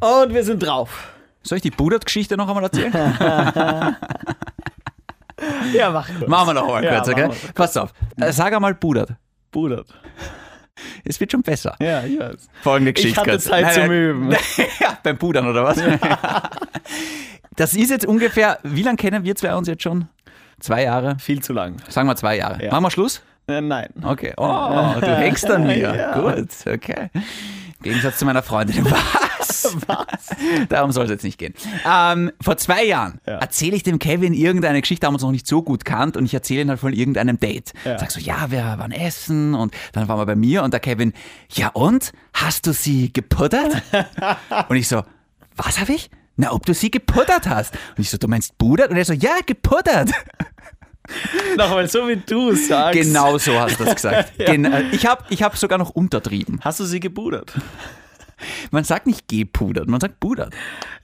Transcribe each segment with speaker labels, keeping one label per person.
Speaker 1: Und wir sind drauf.
Speaker 2: Soll ich die Budert-Geschichte noch einmal erzählen?
Speaker 1: Ja, mach kurz.
Speaker 2: machen wir noch einmal
Speaker 1: Ja,
Speaker 2: kurz, okay? Pass auf. Äh, Sag einmal Budert.
Speaker 1: Budert.
Speaker 2: Es wird schon besser.
Speaker 1: Ja, ich weiß.
Speaker 2: Folgende
Speaker 1: Ich hatte
Speaker 2: kurz.
Speaker 1: Zeit zum Üben.
Speaker 2: ja, beim Pudern oder was? das ist jetzt ungefähr, wie lange kennen wir zwei uns jetzt schon? Zwei Jahre?
Speaker 1: Viel zu lang.
Speaker 2: Sagen wir zwei Jahre.
Speaker 1: Ja.
Speaker 2: Machen wir Schluss?
Speaker 1: Äh, nein.
Speaker 2: Okay. Oh, du hängst an mir.
Speaker 1: Ja.
Speaker 2: Gut, okay. Im Gegensatz zu meiner Freundin. Was? Darum soll es jetzt nicht gehen. Ähm, vor zwei Jahren
Speaker 1: Ja.
Speaker 2: erzähle ich dem Kevin irgendeine Geschichte, haben uns noch nicht so gut kannt und ich erzähle ihn halt von irgendeinem Date.
Speaker 1: Ja.
Speaker 2: Sag so, ja, wir waren essen und dann waren wir bei mir und der Kevin, ja und? Hast du sie gepuddert? und ich so, was habe ich? Na, ob du sie gepuddert hast. Und ich so, du meinst pudert? Und er so, ja, gepuddert.
Speaker 1: Nochmal, so wie du sagst.
Speaker 2: Genau so hast du das gesagt.
Speaker 1: Ja.
Speaker 2: Gen äh, ich habe ich hab sogar noch untertrieben.
Speaker 1: Hast du sie gebudert?
Speaker 2: Man sagt nicht gepudert, man sagt pudert.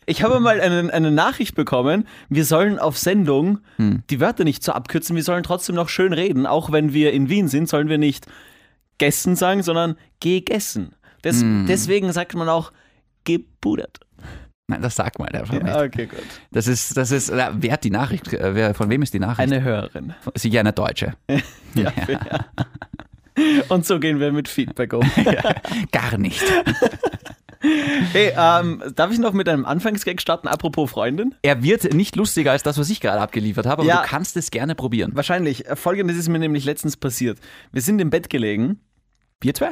Speaker 1: Ich habe mal eine, eine Nachricht bekommen, wir sollen auf Sendung
Speaker 2: Hm.
Speaker 1: die Wörter nicht so abkürzen, wir sollen trotzdem noch schön reden. Auch wenn wir in Wien sind, sollen wir nicht gessen sagen, sondern gegessen. Des,
Speaker 2: Hm.
Speaker 1: Deswegen sagt man auch gebudert.
Speaker 2: Nein, das sagt man einfach nicht.
Speaker 1: okay, gut.
Speaker 2: Das ist, das ist, wer hat die Nachricht? Äh, Wer, von wem ist die Nachricht?
Speaker 1: Eine Hörerin.
Speaker 2: Sicher eine Deutsche.
Speaker 1: Ja, ja. Und so gehen wir mit Feedback um.
Speaker 2: Gar nicht.
Speaker 1: Hey, ähm, darf ich noch mit einem Anfangsgag starten, apropos Freundin?
Speaker 2: Er wird nicht lustiger als das, was ich gerade abgeliefert habe, aber
Speaker 1: Ja.
Speaker 2: du kannst es gerne probieren.
Speaker 1: Wahrscheinlich. Äh, Folgendes ist mir nämlich letztens passiert. Wir sind im Bett gelegen.
Speaker 2: Wir zwei?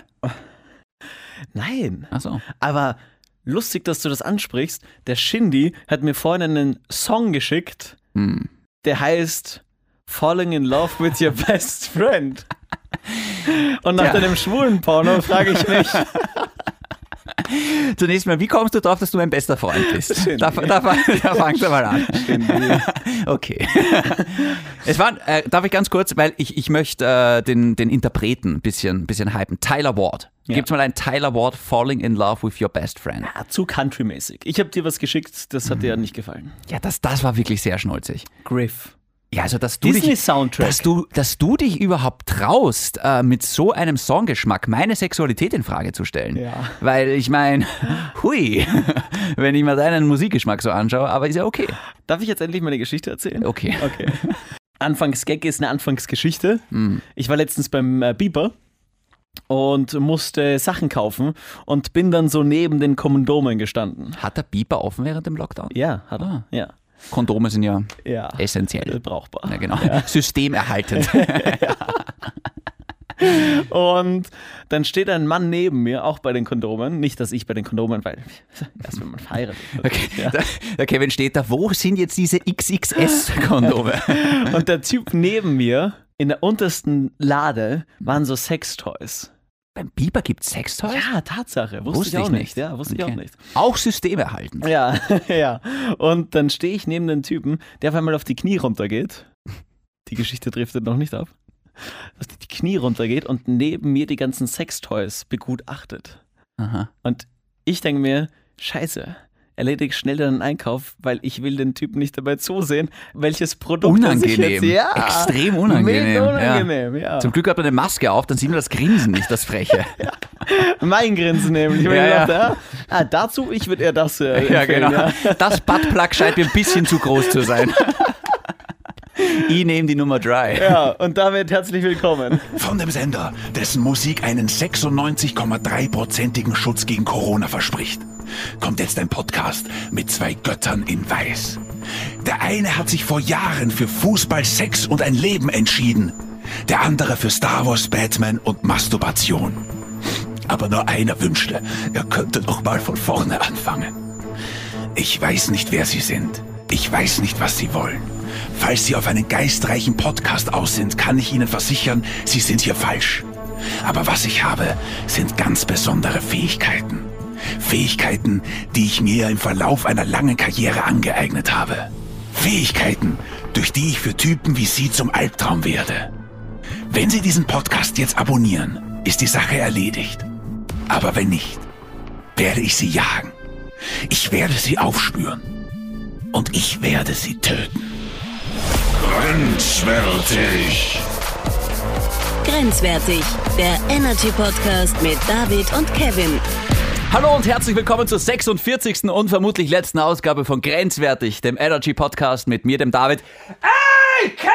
Speaker 1: Nein.
Speaker 2: Achso.
Speaker 1: Aber lustig, dass du das ansprichst. Der Shindy hat mir vorhin einen Song geschickt,
Speaker 2: Hm.
Speaker 1: der heißt Falling in Love with Your Best Friend. Und nach
Speaker 2: Ja.
Speaker 1: deinem schwulen Porno frage ich mich,
Speaker 2: Zunächst mal, wie kommst du drauf, dass du mein bester Freund bist?
Speaker 1: Schön.
Speaker 2: Da, da, da fangst du mal an. Okay. Es war, äh, darf ich ganz kurz, weil ich, ich möchte äh, den, den Interpreten ein bisschen, bisschen hypen. Tyler Ward.
Speaker 1: Ja.
Speaker 2: Gibt's mal einen Tyler Ward Falling in Love with Your Best Friend.
Speaker 1: ah, zu countrymäßig. Ich habe dir was geschickt, das hat dir ja nicht gefallen.
Speaker 2: Ja, das, das war wirklich sehr schnulzig.
Speaker 1: Griff.
Speaker 2: Ja, also dass du dich,
Speaker 1: Disney-Soundtrack.
Speaker 2: dass du, dass du dich überhaupt traust, äh, mit so einem Songgeschmack meine Sexualität in Frage zu stellen.
Speaker 1: Ja.
Speaker 2: Weil ich meine, hui, wenn ich mal deinen Musikgeschmack so anschaue, aber ist ja okay.
Speaker 1: Darf ich jetzt endlich meine Geschichte erzählen?
Speaker 2: Okay.
Speaker 1: Okay. Anfangsgag ist eine Anfangsgeschichte.
Speaker 2: Hm.
Speaker 1: Ich war letztens beim äh, Biber und musste Sachen kaufen und bin dann so neben den Kondomen gestanden.
Speaker 2: Hat der Biber offen während dem Lockdown?
Speaker 1: Ja, hat er.
Speaker 2: Ah.
Speaker 1: Ja.
Speaker 2: Kondome sind ja
Speaker 1: Ja.
Speaker 2: essentiell.
Speaker 1: Äh, Brauchbar.
Speaker 2: Ja, genau. Systemerhaltend.
Speaker 1: Und dann steht ein Mann neben mir, auch bei den Kondomen. Nicht, dass ich bei den Kondomen, weil erst wenn man verheiratet wird.
Speaker 2: Okay.
Speaker 1: Ja.
Speaker 2: Der Kevin steht da, wo sind jetzt diese XXS-Kondome?
Speaker 1: Und der Typ neben mir, in der untersten Lade, waren so Sextoys.
Speaker 2: Beim Biber gibt es Sextoys?
Speaker 1: Ja, Tatsache. Wusste,
Speaker 2: Wusste
Speaker 1: ich auch
Speaker 2: ich
Speaker 1: nicht.
Speaker 2: nicht.
Speaker 1: Ja, wusste ich
Speaker 2: Okay.
Speaker 1: auch nicht.
Speaker 2: Auch systemerhaltend.
Speaker 1: Ja, ja. Und dann stehe ich neben den Typen, der auf einmal auf die Knie runtergeht. Die Geschichte driftet noch nicht ab. Auf die Knie runtergeht und neben mir die ganzen Sextoys begutachtet.
Speaker 2: Aha.
Speaker 1: Und ich denke mir, scheiße, erledige schnell deinen Einkauf, weil ich will den Typen nicht dabei zusehen, welches Produkt er sich
Speaker 2: Unangenehm.
Speaker 1: jetzt... Ja,
Speaker 2: Extrem unangenehm,
Speaker 1: unangenehm, ja.
Speaker 2: Zum Glück hat man eine Maske auf, dann sieht man das Grinsen nicht, das Freche.
Speaker 1: Mein Grinsen nämlich.
Speaker 2: Ja,
Speaker 1: ich
Speaker 2: ja.
Speaker 1: dachte, ah, ah, dazu, ich würde eher das äh,
Speaker 2: Ja, genau. Das Buttplug scheint mir ein bisschen zu groß zu sein. Ich nehme die Nummer dry.
Speaker 1: Ja, und damit herzlich willkommen.
Speaker 3: Von dem Sender, dessen Musik einen 96,3-prozentigen Schutz gegen Corona verspricht, kommt jetzt ein Podcast mit zwei Göttern in Weiß. Der eine hat sich vor Jahren für Fußball, Sex und ein Leben entschieden. Der andere für Star Wars, Batman und Masturbation. Aber nur einer wünschte, er könnte doch mal von vorne anfangen. Ich weiß nicht, wer Sie sind. Ich weiß nicht, was Sie wollen. Falls Sie auf einen geistreichen Podcast aus sind, kann ich Ihnen versichern, Sie sind hier falsch. Aber was ich habe, sind ganz besondere Fähigkeiten. Fähigkeiten, die ich mir im Verlauf einer langen Karriere angeeignet habe. Fähigkeiten, durch die ich für Typen wie Sie zum Albtraum werde. Wenn Sie diesen Podcast jetzt abonnieren, ist die Sache erledigt. Aber wenn nicht, werde ich Sie jagen. Ich werde Sie aufspüren. Und ich werde Sie töten. Grenzwertig.
Speaker 4: Grenzwertig, der Energy Podcast mit David und Kevin.
Speaker 2: Hallo und herzlich willkommen zur 46. und vermutlich letzten Ausgabe von Grenzwertig, dem Energy Podcast mit mir, dem David. Ey, Kai,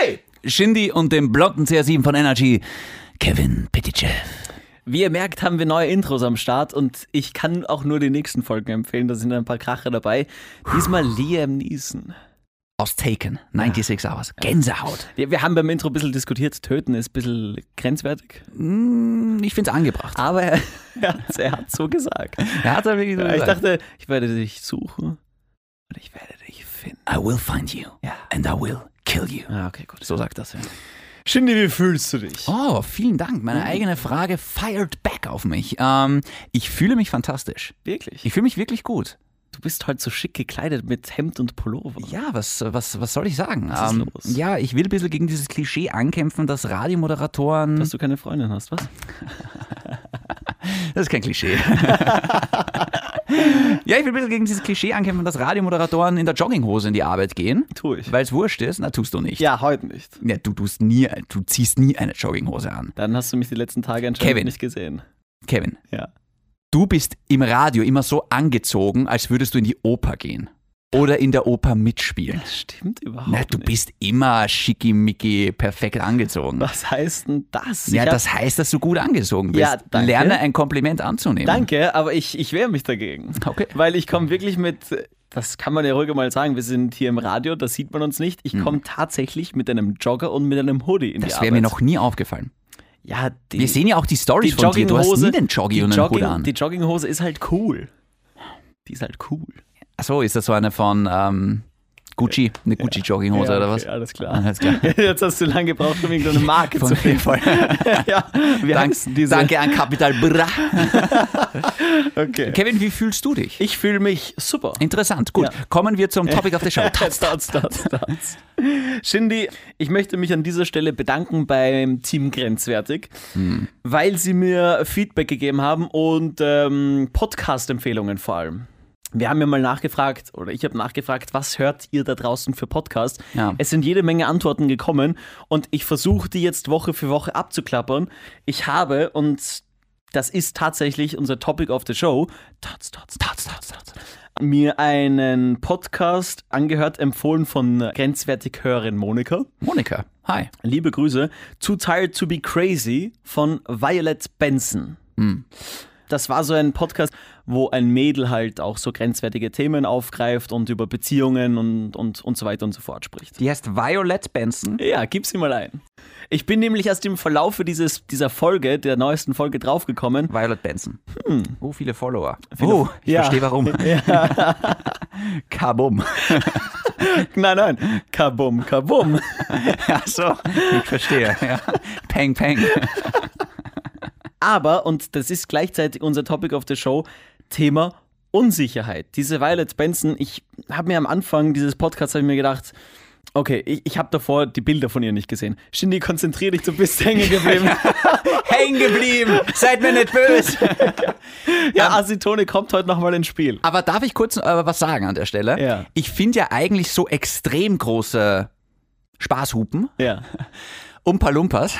Speaker 2: ey! Shindy und dem blonden CR7 von Energy, Kevin Pitychev.
Speaker 1: Wie ihr merkt, haben wir neue Intros am Start und ich kann auch nur die nächsten Folgen empfehlen. Da sind ein paar Kracher dabei. Diesmal Liam Neeson.
Speaker 2: Aus Taken, 96 Hours. Gänsehaut.
Speaker 1: Wir, wir haben beim Intro ein bisschen diskutiert, töten ist ein bisschen grenzwertig.
Speaker 2: Hm, Ich find's angebracht.
Speaker 1: Aber er, er, hat so gesagt.
Speaker 2: Er hat wirklich so
Speaker 1: Ja, ich
Speaker 2: gesagt.
Speaker 1: dachte, ich werde dich suchen und ich werde dich finden.
Speaker 2: I will find you
Speaker 1: Ja.
Speaker 2: and I will kill you.
Speaker 1: Ah, okay, gut.
Speaker 2: So sagt das ja.
Speaker 1: Shindy, wie fühlst du dich?
Speaker 2: Oh, vielen Dank. Meine eigene Frage fired back auf mich. Ähm, ich fühle mich fantastisch.
Speaker 1: Wirklich?
Speaker 2: Ich fühle mich wirklich gut.
Speaker 1: Du bist heute so schick gekleidet mit Hemd und Pullover.
Speaker 2: Ja, was, was, was soll ich sagen?
Speaker 1: Was ist
Speaker 2: Ähm,
Speaker 1: los?
Speaker 2: Ja, ich will ein bisschen gegen dieses Klischee ankämpfen, dass Radiomoderatoren.
Speaker 1: Dass du keine Freundin hast, was?
Speaker 2: Das ist kein Klischee. ja, ich will ein bisschen gegen dieses Klischee ankämpfen, dass Radiomoderatoren in der Jogginghose in die Arbeit gehen.
Speaker 1: Tu ich.
Speaker 2: Weil es wurscht ist. Na, tust du nicht.
Speaker 1: Ja, heute nicht.
Speaker 2: Ja, du, tust nie, du ziehst nie eine Jogginghose an.
Speaker 1: Dann hast du mich die letzten Tage anscheinend
Speaker 2: Kevin.
Speaker 1: nicht gesehen.
Speaker 2: Kevin,
Speaker 1: Ja.
Speaker 2: Du bist im Radio immer so angezogen, als würdest du in die Oper gehen. Oder in der Oper mitspielen.
Speaker 1: Das stimmt überhaupt
Speaker 2: Na, du
Speaker 1: nicht.
Speaker 2: bist immer schickimicki perfekt angezogen.
Speaker 1: Was heißt denn das?
Speaker 2: Ja, das heißt, dass du gut angezogen bist.
Speaker 1: Ja, danke.
Speaker 2: Lerne ein Kompliment anzunehmen.
Speaker 1: Danke, aber ich, ich wehre mich dagegen.
Speaker 2: Okay.
Speaker 1: Weil ich komme wirklich mit, das kann man ja ruhig mal sagen, wir sind hier im Radio, da sieht man uns nicht. Ich komme tatsächlich mit einem Jogger und mit einem Hoodie in die
Speaker 2: Hm. Das
Speaker 1: Arbeit.
Speaker 2: wäre mir noch nie aufgefallen.
Speaker 1: Ja, die,
Speaker 2: Wir sehen ja auch die Stories
Speaker 1: die
Speaker 2: von dir. Du hast nie den Joggi und einen Hut an.
Speaker 1: Die Jogginghose ist halt cool. Die ist halt cool.
Speaker 2: Achso, ist das so eine von ähm, Gucci? Eine Gucci-Jogginghose
Speaker 1: Ja,
Speaker 2: oder
Speaker 1: okay,
Speaker 2: was?
Speaker 1: Alles klar.
Speaker 2: Alles klar.
Speaker 1: Jetzt hast du lange gebraucht, um irgendeine Marke
Speaker 2: Von
Speaker 1: zu finden.
Speaker 2: voll.
Speaker 1: ja,
Speaker 2: Dank, danke an Capital Bra.
Speaker 1: Okay.
Speaker 2: Kevin, wie fühlst du dich?
Speaker 1: Ich fühle mich super.
Speaker 2: Interessant. Gut,
Speaker 1: Ja.
Speaker 2: kommen wir zum Topic of the Show.
Speaker 1: Tats, tats, tats, tats. Shindy, ich möchte mich an dieser Stelle bedanken beim Team Grenzwertig,
Speaker 2: Hm.
Speaker 1: weil sie mir Feedback gegeben haben und ähm, Podcast-Empfehlungen vor allem. Wir haben ja mal nachgefragt, oder ich habe nachgefragt, was hört ihr da draußen für Podcasts?
Speaker 2: Ja.
Speaker 1: Es sind jede Menge Antworten gekommen und ich versuche die jetzt Woche für Woche abzuklappern. Ich habe, und das ist tatsächlich unser Topic of the Show, tats, tats, tats, tats, tats, mir einen Podcast angehört, empfohlen von grenzwertig Hörerin Monika.
Speaker 2: Monika, hi.
Speaker 1: Liebe Grüße. Too Tired to be Crazy von Violet Benson. Das war so ein Podcast, wo ein Mädel halt auch so grenzwertige Themen aufgreift und über Beziehungen und, und, und so weiter und so fort spricht.
Speaker 2: Die heißt Violet Benson.
Speaker 1: Ja, gib sie mal ein. Ich bin nämlich erst im Verlaufe dieses, dieser Folge, der neuesten Folge draufgekommen.
Speaker 2: Violet Benson. Oh, viele Follower.
Speaker 1: Viele-
Speaker 2: oh, ich
Speaker 1: Ja.
Speaker 2: verstehe warum. Kabum.
Speaker 1: Nein, nein. Kabum, kabum.
Speaker 2: Ach so, ich verstehe. Ja. Peng, peng.
Speaker 1: Aber, und das ist gleichzeitig unser Topic of the Show, Thema Unsicherheit. Diese Violet Benson, ich habe mir am Anfang dieses Podcasts ich mir gedacht, okay, ich, ich habe davor die Bilder von ihr nicht gesehen. Shindy, konzentrier dich, du bist hängen geblieben.
Speaker 2: Hängen geblieben. Seid mir nicht böse.
Speaker 1: ja, Acetone kommt heute nochmal ins Spiel.
Speaker 2: Aber darf ich kurz äh, was sagen an der Stelle?
Speaker 1: Ja.
Speaker 2: Ich finde ja eigentlich so extrem große Spaßhupen
Speaker 1: Ja,
Speaker 2: um Palumpas.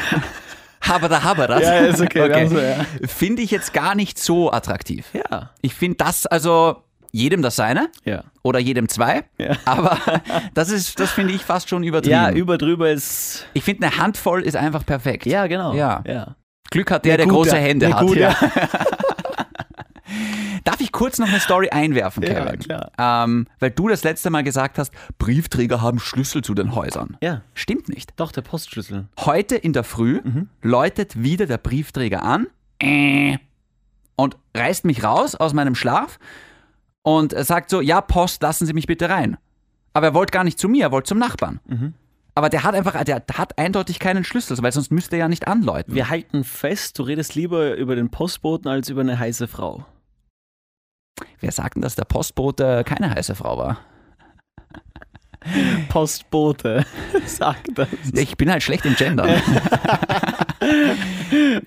Speaker 2: Habada Habadas.
Speaker 1: Ja, ist okay, haben so, ja.
Speaker 2: Finde ich jetzt gar nicht so attraktiv.
Speaker 1: ja,
Speaker 2: Ich finde das also jedem das seine
Speaker 1: ja.
Speaker 2: oder jedem zwei.
Speaker 1: Ja.
Speaker 2: Aber das ist, das finde ich fast schon übertrieben.
Speaker 1: Ja, über drüber ist.
Speaker 2: ich finde, eine Handvoll ist einfach perfekt.
Speaker 1: Ja, genau.
Speaker 2: Ja.
Speaker 1: ja.
Speaker 2: Glück hat der, der
Speaker 1: Gute-
Speaker 2: große Hände
Speaker 1: eine
Speaker 2: hat.
Speaker 1: gute-
Speaker 2: Ja. Darf ich kurz noch eine Story einwerfen,
Speaker 1: Ja,
Speaker 2: Kevin?
Speaker 1: klar.
Speaker 2: Ähm, weil du das letzte Mal gesagt hast, Briefträger haben Schlüssel zu den Häusern.
Speaker 1: Ja.
Speaker 2: Stimmt nicht.
Speaker 1: Doch, der Postschlüssel.
Speaker 2: Heute in der Früh
Speaker 1: Mhm.
Speaker 2: läutet wieder der Briefträger an äh, und reißt mich raus aus meinem Schlaf und sagt so, ja, Post, lassen Sie mich bitte rein. Aber er wollte gar nicht zu mir, er wollte zum Nachbarn.
Speaker 1: Mhm.
Speaker 2: Aber der hat einfach, der hat eindeutig keinen Schlüssel, weil sonst müsste er ja nicht anläuten.
Speaker 1: Wir halten fest, du redest lieber über den Postboten als über eine heiße Frau.
Speaker 2: Wer sagt denn, dass der Postbote keine heiße Frau war?
Speaker 1: Postbote. Sag das.
Speaker 2: Ich bin halt schlecht im Gendern.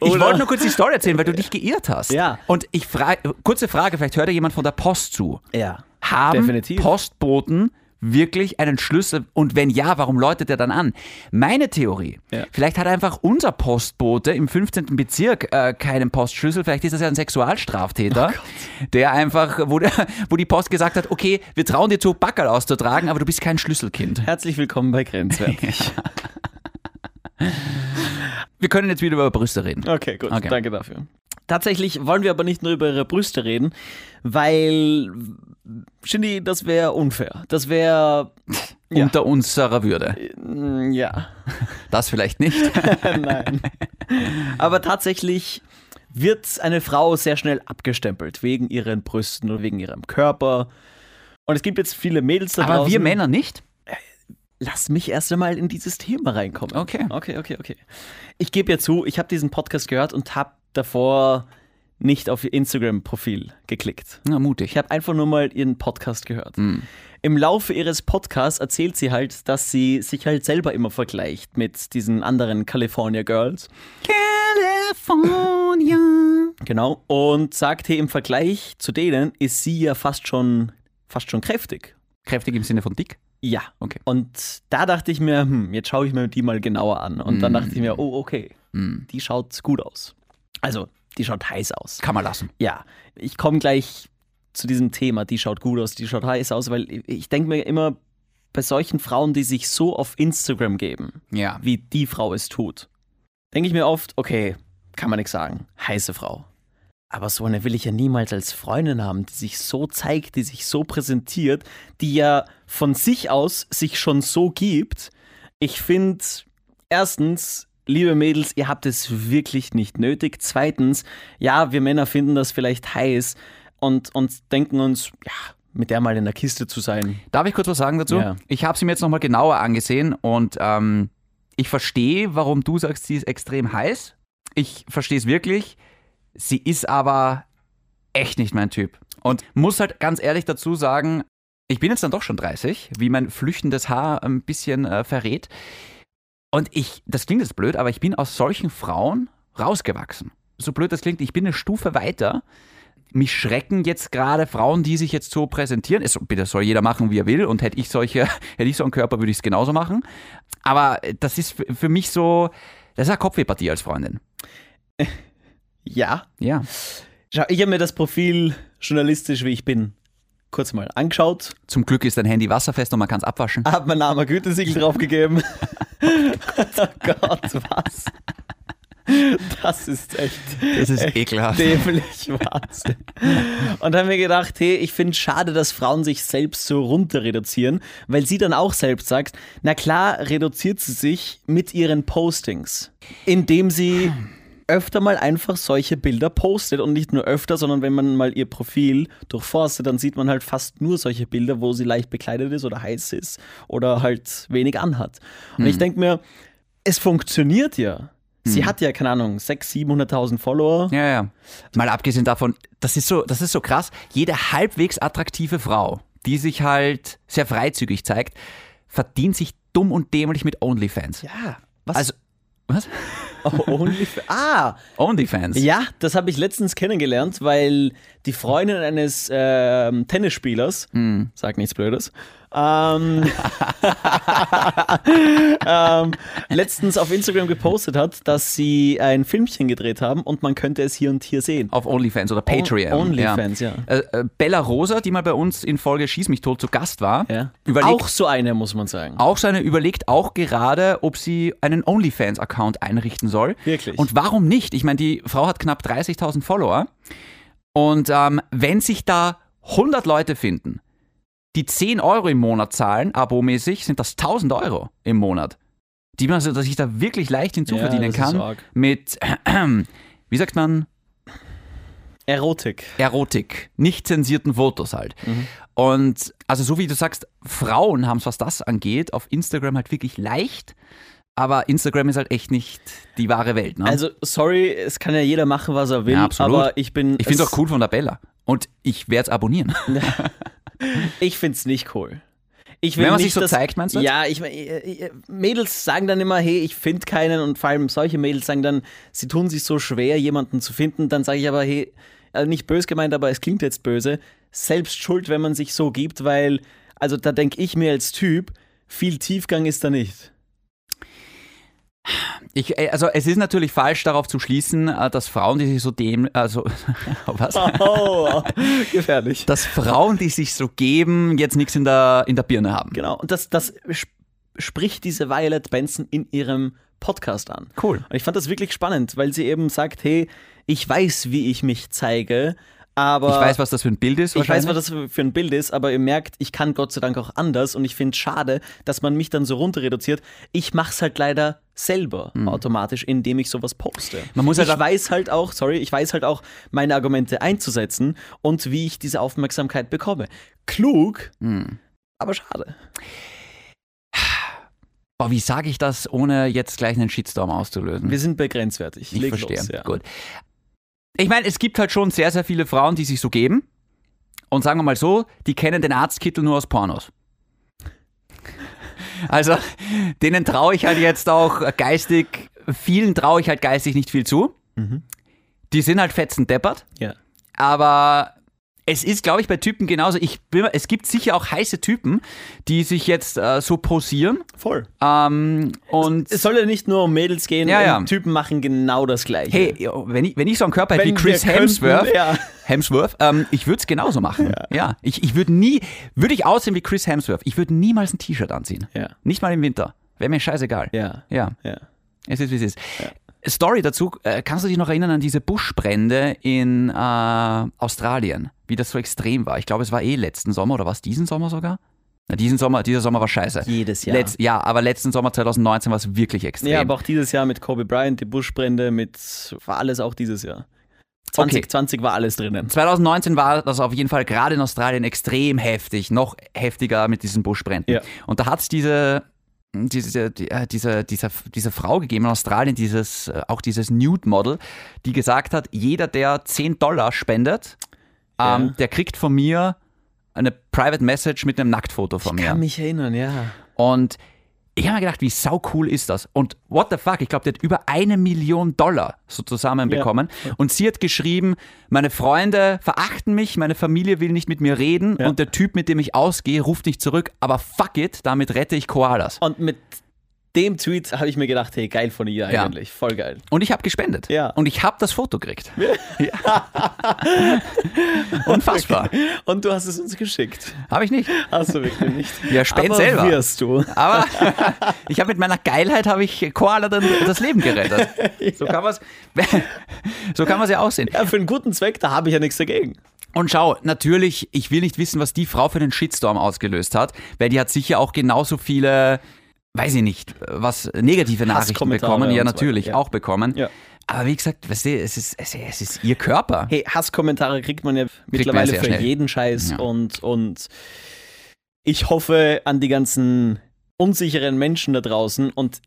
Speaker 2: Ich wollte nur kurz die Story erzählen, weil du dich geirrt hast.
Speaker 1: Ja.
Speaker 2: Und ich frage, kurze Frage, vielleicht hört ja jemand von der Post zu.
Speaker 1: Ja.
Speaker 2: Haben
Speaker 1: Definitiv.
Speaker 2: Postboten wirklich einen Schlüssel? Und wenn ja, warum läutet er dann an? Meine Theorie,
Speaker 1: Ja.
Speaker 2: vielleicht hat einfach unser Postbote im 15. Bezirk äh, keinen Postschlüssel, vielleicht ist das ja ein Sexualstraftäter, der einfach, wo, der, wo die Post gesagt hat, okay, wir trauen dir zu, Backerl auszutragen, aber du bist kein Schlüsselkind.
Speaker 1: Herzlich willkommen bei Grenzwertig.
Speaker 2: Wir können jetzt wieder über Brüste reden.
Speaker 1: Okay, gut.
Speaker 2: Okay.
Speaker 1: Danke dafür. Tatsächlich wollen wir aber nicht nur über ihre Brüste reden, weil, Shindy, das wäre unfair. Das wäre, Ja.
Speaker 2: Unter unserer Würde.
Speaker 1: mm, ja,
Speaker 2: Das vielleicht nicht.
Speaker 1: nein. Aber tatsächlich wird eine Frau sehr schnell abgestempelt wegen ihren Brüsten oder wegen ihrem Körper. Und es gibt jetzt viele Mädels da
Speaker 2: Aber
Speaker 1: draußen.
Speaker 2: wir Männer nicht?
Speaker 1: Lass mich erst einmal in dieses Thema reinkommen.
Speaker 2: Okay.
Speaker 1: Okay, okay, okay. Ich gebe ja zu, ich habe diesen Podcast gehört und habe davor nicht auf ihr Instagram-Profil geklickt.
Speaker 2: Na, mutig.
Speaker 1: Ich habe einfach nur mal ihren Podcast gehört. Im Laufe ihres Podcasts erzählt sie halt, dass sie sich halt selber immer vergleicht mit diesen anderen California Girls.
Speaker 2: California.
Speaker 1: Genau. Und sagt, hey, im Vergleich zu denen ist sie ja fast schon, fast schon kräftig.
Speaker 2: Kräftig im Sinne von dick?
Speaker 1: Ja.
Speaker 2: Okay.
Speaker 1: Und da dachte ich mir, hm, jetzt schaue ich mir die mal genauer an. Und dann dachte ich mir, oh, okay, die schaut gut aus. Also, die schaut heiß aus.
Speaker 2: Kann man lassen.
Speaker 1: Ja, ich komme gleich zu diesem Thema, die schaut gut aus, die schaut heiß aus, weil ich denke mir immer, bei solchen Frauen, die sich so auf Instagram geben,
Speaker 2: Ja.
Speaker 1: wie die Frau es tut, denke ich mir oft, okay, kann man nichts sagen, heiße Frau. Aber so eine will ich ja niemals als Freundin haben, die sich so zeigt, die sich so präsentiert, die ja von sich aus sich schon so gibt. Ich finde, erstens, liebe Mädels, ihr habt es wirklich nicht nötig. Zweitens, ja, wir Männer finden das vielleicht heiß und, und denken uns, ja, mit der mal in der Kiste zu sein.
Speaker 2: Darf ich kurz was sagen dazu?
Speaker 1: Ja.
Speaker 2: Ich habe sie mir jetzt nochmal genauer angesehen und ähm, ich verstehe, warum du sagst, sie ist extrem heiß. Ich verstehe es wirklich. Sie ist aber echt nicht mein Typ. Und muss halt ganz ehrlich dazu sagen, ich bin jetzt dann doch schon 30, wie mein flüchtendes Haar ein bisschen äh, verrät. Und ich, das klingt jetzt blöd, aber ich bin aus solchen Frauen rausgewachsen. So blöd das klingt, ich bin eine Stufe weiter. Mich schrecken jetzt gerade Frauen, die sich jetzt so präsentieren. Es, bitte soll jeder machen, wie er will. Und hätte ich solche, hätte ich so einen Körper, würde ich es genauso machen. Aber das ist für- mich so, das ist eine Kopfwehpartie als Freundin.
Speaker 1: Ja,
Speaker 2: Ja.
Speaker 1: Schau, ich habe mir das Profil journalistisch, wie ich bin, kurz mal angeschaut,
Speaker 2: Zum Glück ist dein Handy wasserfest und man kann es abwaschen.
Speaker 1: habe mein Name Gütesiegel draufgegeben. oh Gott, was? Das ist echt
Speaker 2: Das ist ekelhaft.
Speaker 1: dämlich Wahnsinn. Und haben wir gedacht, hey, ich finde es schade, dass Frauen sich selbst so runter reduzieren, weil sie dann auch selbst sagt, na klar, reduziert sie sich mit ihren Postings, indem sie öfter mal einfach solche Bilder postet und nicht nur öfter, sondern wenn man mal ihr Profil durchforstet, dann sieht man halt fast nur solche Bilder, wo sie leicht bekleidet ist oder heiß ist oder halt wenig anhat. Und ich denke mir, es funktioniert ja. Sie hat ja, keine Ahnung, 600.000, 700.000 Follower.
Speaker 2: Ja, ja. Mal abgesehen davon, das ist so, das ist so krass. Jede halbwegs attraktive Frau, die sich halt sehr freizügig zeigt, verdient sich dumm und dämlich mit OnlyFans.
Speaker 1: Ja, was?
Speaker 2: Also, was?
Speaker 1: OnlyFans. Ah,
Speaker 2: OnlyFans.
Speaker 1: ja, das habe ich letztens kennengelernt, weil die Freundin eines ähm, Tennisspielers, sag nichts Blödes, ähm, ähm, letztens auf Instagram gepostet hat, dass sie ein Filmchen gedreht haben und man könnte es hier und hier sehen.
Speaker 2: Auf OnlyFans oder Patreon.
Speaker 1: OnlyFans, ja.
Speaker 2: Äh, äh, Bella Rosa, die mal bei uns in Folge Schieß mich tot zu Gast war,
Speaker 1: ja.
Speaker 2: überlegt
Speaker 1: Auch so eine, muss man sagen.
Speaker 2: auch seine überlegt auch gerade, ob sie einen OnlyFans-Account einrichten soll.
Speaker 1: Wirklich?
Speaker 2: Und warum nicht? Ich meine, die Frau hat knapp 30.000 Follower. Und ähm, wenn sich da 100 Leute finden, die 10 Euro im Monat zahlen, abomäßig, sind das 1000 Euro im Monat. Die man so, dass ich da wirklich leicht hinzuverdienen
Speaker 1: Ja,
Speaker 2: kann. Mit, wie sagt man,
Speaker 1: Erotik.
Speaker 2: Erotik, nicht zensierten Fotos halt. Und also so wie du sagst, Frauen haben es, was das angeht, auf Instagram halt wirklich leicht, aber Instagram ist halt echt nicht die wahre Welt. Ne?
Speaker 1: Also, sorry, es kann ja jeder machen, was er will,
Speaker 2: Ja, absolut.
Speaker 1: aber ich bin.
Speaker 2: ich finde es
Speaker 1: es-
Speaker 2: auch cool von der Bella. Und ich werde es abonnieren.
Speaker 1: Ich finde es nicht cool. Ich will
Speaker 2: Wenn man
Speaker 1: nicht,
Speaker 2: sich so
Speaker 1: dass-
Speaker 2: zeigt, meinst du?
Speaker 1: Ja, ich, äh, äh, Mädels sagen dann immer, hey, ich finde keinen und vor allem solche Mädels sagen dann, sie tun sich so schwer, jemanden zu finden. Dann sage ich aber, hey, äh, nicht bös gemeint, aber es klingt jetzt böse, selbst schuld, wenn man sich so gibt, weil Also da denke ich mir als Typ, viel Tiefgang ist da nicht.
Speaker 2: Ich, äh, also es ist natürlich falsch darauf zu schließen, äh, dass Frauen, die sich so dem, also was?
Speaker 1: Oh, gefährlich.
Speaker 2: Dass Frauen, die sich so geben, jetzt nichts in der, in der Birne haben.
Speaker 1: Genau. Und das, das sp- spricht diese Violet Benson in ihrem Podcast an.
Speaker 2: Cool.
Speaker 1: Und ich fand das wirklich spannend, weil sie eben sagt, hey, ich weiß, wie ich mich zeige, aber
Speaker 2: Ich weiß, was das für ein Bild ist.
Speaker 1: ich weiß, was das für ein Bild ist, aber ihr merkt, ich kann Gott sei Dank auch anders und ich finde es schade, dass man mich dann so runter reduziert. Ich mache es halt leider selber automatisch, indem ich sowas poste.
Speaker 2: Man muss halt
Speaker 1: ich weiß halt auch, sorry, ich weiß halt auch, meine Argumente einzusetzen und wie ich diese Aufmerksamkeit bekomme. Klug,
Speaker 2: Hm.
Speaker 1: aber schade.
Speaker 2: Boah, wie sage ich das, ohne jetzt gleich einen Shitstorm auszulösen?
Speaker 1: Wir sind bei grenzwertig.
Speaker 2: ich
Speaker 1: Leg
Speaker 2: verstehe.
Speaker 1: Los, ja.
Speaker 2: Gut. Ich meine, es gibt halt schon sehr, sehr viele Frauen, die sich so geben. Und sagen wir mal so, die kennen den Arztkittel nur aus Pornos. Also, denen traue ich halt jetzt auch geistig, vielen traue ich halt geistig nicht viel zu.
Speaker 1: Mhm.
Speaker 2: Die sind halt fetzen deppert.
Speaker 1: Ja.
Speaker 2: Aber es ist, glaube ich, bei Typen genauso. Ich bin, es gibt sicher auch heiße Typen, die sich jetzt äh, so posieren.
Speaker 1: Voll.
Speaker 2: Ähm, und
Speaker 1: Es soll ja nicht nur um Mädels gehen,
Speaker 2: Ja, ja.
Speaker 1: und Typen machen genau das Gleiche.
Speaker 2: hey, wenn ich, wenn ich so einen Körper hätte wie Chris
Speaker 1: wir könnten,
Speaker 2: Hemsworth,
Speaker 1: ja.
Speaker 2: Hemsworth ähm, ich würde es genauso machen. Ja. Ich, ich würde nie, würde ich aussehen wie Chris Hemsworth, ich würde niemals ein T-Shirt anziehen.
Speaker 1: Ja.
Speaker 2: Nicht mal im Winter. Wäre mir scheißegal.
Speaker 1: Ja.
Speaker 2: Ja. Es ist, wie es ist. Story dazu, äh, kannst du dich noch erinnern an diese Buschbrände in äh, Australien? Wie das so extrem war. Ich glaube, es war eh letzten Sommer oder war es diesen Sommer sogar? Na, diesen Sommer, dieser Sommer war scheiße.
Speaker 1: Jedes Jahr.
Speaker 2: Letz, ja, aber letzten Sommer 2019 war es wirklich extrem.
Speaker 1: Ja, aber auch dieses Jahr mit Kobe Bryant, die Buschbrände, mit war alles auch dieses Jahr. 2020 war alles drinnen.
Speaker 2: 2019 war das auf jeden Fall gerade in Australien extrem heftig, noch heftiger mit diesen Buschbränden.
Speaker 1: Ja.
Speaker 2: Und da hat es diese, diese, die, äh, diese, diese, diese Frau gegeben in Australien, dieses, äh, auch dieses Nude-Model, die gesagt hat, jeder, der 10 Dollar spendet,
Speaker 1: Ja.
Speaker 2: ähm, der kriegt von mir eine Private Message mit einem Nacktfoto von
Speaker 1: Ich
Speaker 2: mir.
Speaker 1: kann mich erinnern, ja.
Speaker 2: Und ich habe mir gedacht, wie sau cool ist das? Und what the fuck, ich glaube, die hat über eine Million Dollar so zusammenbekommen. Und sie hat geschrieben, meine Freunde verachten mich, meine Familie will nicht mit mir reden
Speaker 1: Ja.
Speaker 2: und der Typ, mit dem ich ausgehe, ruft nicht zurück, aber fuck it, damit rette ich Koalas.
Speaker 1: Und mit dem Tweet habe ich mir gedacht, hey, geil von ihr
Speaker 2: Ja.
Speaker 1: eigentlich. Voll geil.
Speaker 2: Und ich habe gespendet.
Speaker 1: Ja.
Speaker 2: Und ich habe das Foto gekriegt. Ja. Unfassbar.
Speaker 1: Und du hast es uns geschickt.
Speaker 2: Habe ich nicht.
Speaker 1: Hast du wirklich nicht.
Speaker 2: Ja, spend
Speaker 1: Aber
Speaker 2: selber.
Speaker 1: wirst du.
Speaker 2: Aber ich habe mit meiner Geilheit habe ich Koala dann das Leben gerettet. So kann man es so kann man's ja auch sehen.
Speaker 1: Ja, für einen guten Zweck, da habe ich ja nichts dagegen.
Speaker 2: Und schau, natürlich, ich will nicht wissen, was die Frau für den Shitstorm ausgelöst hat, weil die hat sicher auch genauso viele, weiß ich nicht, was negative Nachrichten bekommen. Ja, natürlich,
Speaker 1: ja.
Speaker 2: auch bekommen.
Speaker 1: Ja.
Speaker 2: Aber wie gesagt, weißt du, es ist, es, es ist ihr Körper.
Speaker 1: Hey, Hasskommentare kriegt man ja mittlerweile
Speaker 2: sehr
Speaker 1: für
Speaker 2: schnell.
Speaker 1: jeden Scheiß
Speaker 2: Ja.
Speaker 1: und, und ich hoffe an die ganzen unsicheren Menschen da draußen und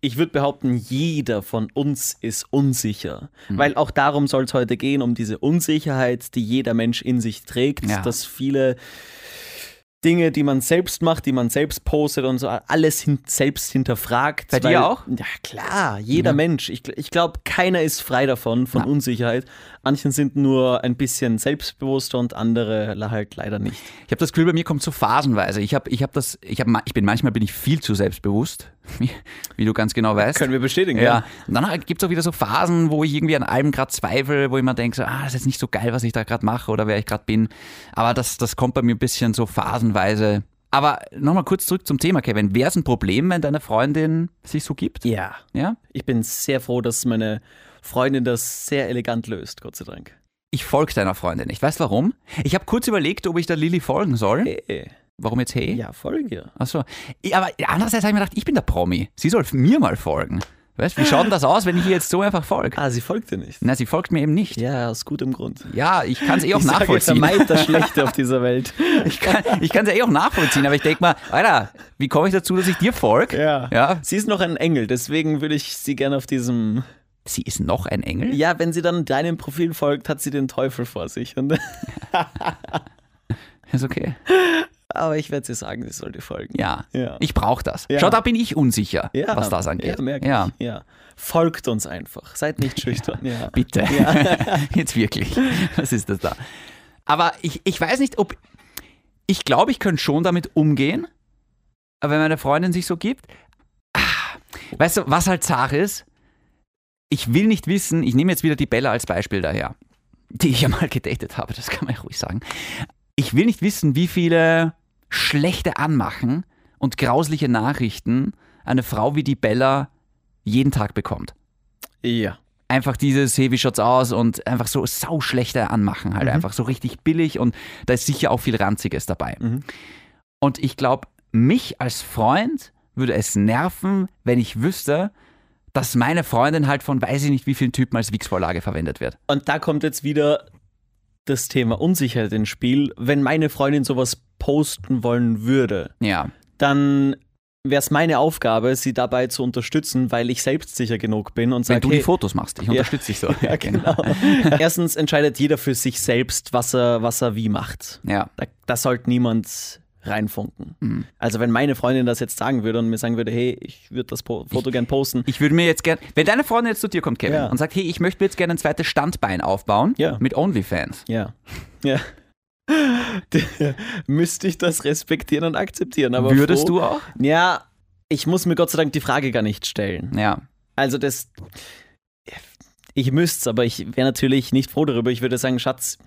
Speaker 1: ich würde behaupten, jeder von uns ist unsicher.
Speaker 2: Mhm.
Speaker 1: Weil auch darum soll es heute gehen, um diese Unsicherheit, die jeder Mensch in sich trägt, dass viele Dinge, die man selbst macht, die man selbst postet und so, alles hin selbst hinterfragt.
Speaker 2: Bei dir auch?
Speaker 1: Ja, klar, jeder
Speaker 2: Ja.
Speaker 1: Mensch. Ich, ich glaube, keiner ist frei davon, von
Speaker 2: Na.
Speaker 1: Unsicherheit. Manchen sind nur ein bisschen selbstbewusster und andere halt leider nicht.
Speaker 2: Ich habe das Gefühl, bei mir kommt so phasenweise. Ich habe ich hab das, ich, hab, ma- ich bin manchmal bin ich viel zu selbstbewusst, wie, du ganz genau weißt.
Speaker 1: Können wir bestätigen,
Speaker 2: Ja, und dann gibt es auch wieder so Phasen, wo ich irgendwie an allem gerade zweifle, wo ich mir denke, so, ah, das ist jetzt nicht so geil, was ich da gerade mache oder wer ich gerade bin. Aber das, das kommt bei mir ein bisschen so phasenweise. Aber nochmal kurz zurück zum Thema, Kevin. Wäre es ein Problem, wenn deine Freundin sich so gibt?
Speaker 1: Ja.
Speaker 2: Ja?
Speaker 1: Ich bin sehr froh, dass meine Freundin das sehr elegant löst, Gott sei Dank.
Speaker 2: Ich folge deiner Freundin nicht. Weißt du warum? Ich habe kurz überlegt, ob ich der Lilly folgen soll.
Speaker 1: Hey.
Speaker 2: Warum jetzt hey?
Speaker 1: Ja, folge ihr.
Speaker 2: Achso. Aber andererseits habe ich mir gedacht, ich bin der Promi. Sie soll mir mal folgen. Weißt du, wie schaut denn das aus, wenn ich ihr jetzt so einfach folge?
Speaker 1: Ah, sie folgt dir nicht.
Speaker 2: Na, sie folgt mir eben nicht.
Speaker 1: Ja, aus gutem Grund.
Speaker 2: Ja, ich kann es eh auch
Speaker 1: ich sage,
Speaker 2: nachvollziehen.
Speaker 1: vermeid das Schlechte auf dieser Welt.
Speaker 2: Ich kann es ja eh auch nachvollziehen, aber ich denke mal, Alter, wie komme ich dazu, dass ich dir folge?
Speaker 1: Ja.
Speaker 2: ja.
Speaker 1: Sie ist noch ein Engel, deswegen würde ich sie gerne auf diesem.
Speaker 2: Sie ist noch ein Engel?
Speaker 1: Ja, wenn sie dann deinem Profil folgt, hat sie den Teufel vor sich.
Speaker 2: Ist okay.
Speaker 1: Aber ich werde sie sagen, sie soll dir folgen.
Speaker 2: Ja.
Speaker 1: Ja.
Speaker 2: Ich brauche das.
Speaker 1: Ja.
Speaker 2: Schau, da bin ich unsicher,
Speaker 1: Ja,
Speaker 2: was das angeht.
Speaker 1: Ja, merk
Speaker 2: ja.
Speaker 1: ich. ja. Folgt uns einfach. Seid nicht schüchtern.
Speaker 2: Bitte. Jetzt wirklich. Was ist das da? Aber ich, ich weiß nicht, ob. ich glaube, ich könnte schon damit umgehen, aber wenn meine Freundin sich so gibt, ah, weißt du, was halt Sache ist? Ich will nicht wissen, ich nehme jetzt wieder die Bella als Beispiel daher, die ich ja mal gedatet habe, das kann man ja ruhig sagen. Ich will nicht wissen, wie viele schlechte Anmachen und grausliche Nachrichten eine Frau wie die Bella jeden Tag bekommt.
Speaker 1: Ja.
Speaker 2: Einfach dieses, hey, wie schaut's aus? Und einfach so sauschlechte Anmachen halt. Einfach so richtig billig und da ist sicher auch viel Ranziges dabei.
Speaker 1: Mhm.
Speaker 2: Und ich glaube, mich als Freund würde es nerven, wenn ich wüsste, dass meine Freundin halt von weiß ich nicht wie vielen Typen als Wix-Vorlage verwendet wird.
Speaker 1: Und da kommt jetzt wieder das Thema Unsicherheit ins Spiel. Wenn meine Freundin sowas posten wollen würde,
Speaker 2: Ja.
Speaker 1: dann wäre es meine Aufgabe, sie dabei zu unterstützen, weil ich selbstsicher genug bin und
Speaker 2: Wenn
Speaker 1: sage,
Speaker 2: du
Speaker 1: hey,
Speaker 2: die Fotos machst, ich unterstütze dich so.
Speaker 1: ja, genau. Erstens entscheidet jeder für sich selbst, was er, was er wie macht.
Speaker 2: Ja.
Speaker 1: Da, da sollte niemand reinfunken.
Speaker 2: Mhm.
Speaker 1: Also wenn meine Freundin das jetzt sagen würde und mir sagen würde, hey, ich würde das po Foto gern posten,
Speaker 2: Ich würde mir jetzt gerne, wenn deine Freundin jetzt zu dir kommt, Kevin,
Speaker 1: Ja.
Speaker 2: und sagt, hey, ich möchte mir jetzt gerne ein zweites Standbein aufbauen
Speaker 1: Ja.
Speaker 2: mit OnlyFans.
Speaker 1: ja, ja, müsste ich das respektieren und akzeptieren. Aber
Speaker 2: Würdest
Speaker 1: froh,
Speaker 2: du auch?
Speaker 1: Ja, ich muss mir Gott sei Dank die Frage gar nicht stellen.
Speaker 2: Ja.
Speaker 1: Also das, ich müsste es, aber ich wäre natürlich nicht froh darüber. Ich würde sagen, Schatz,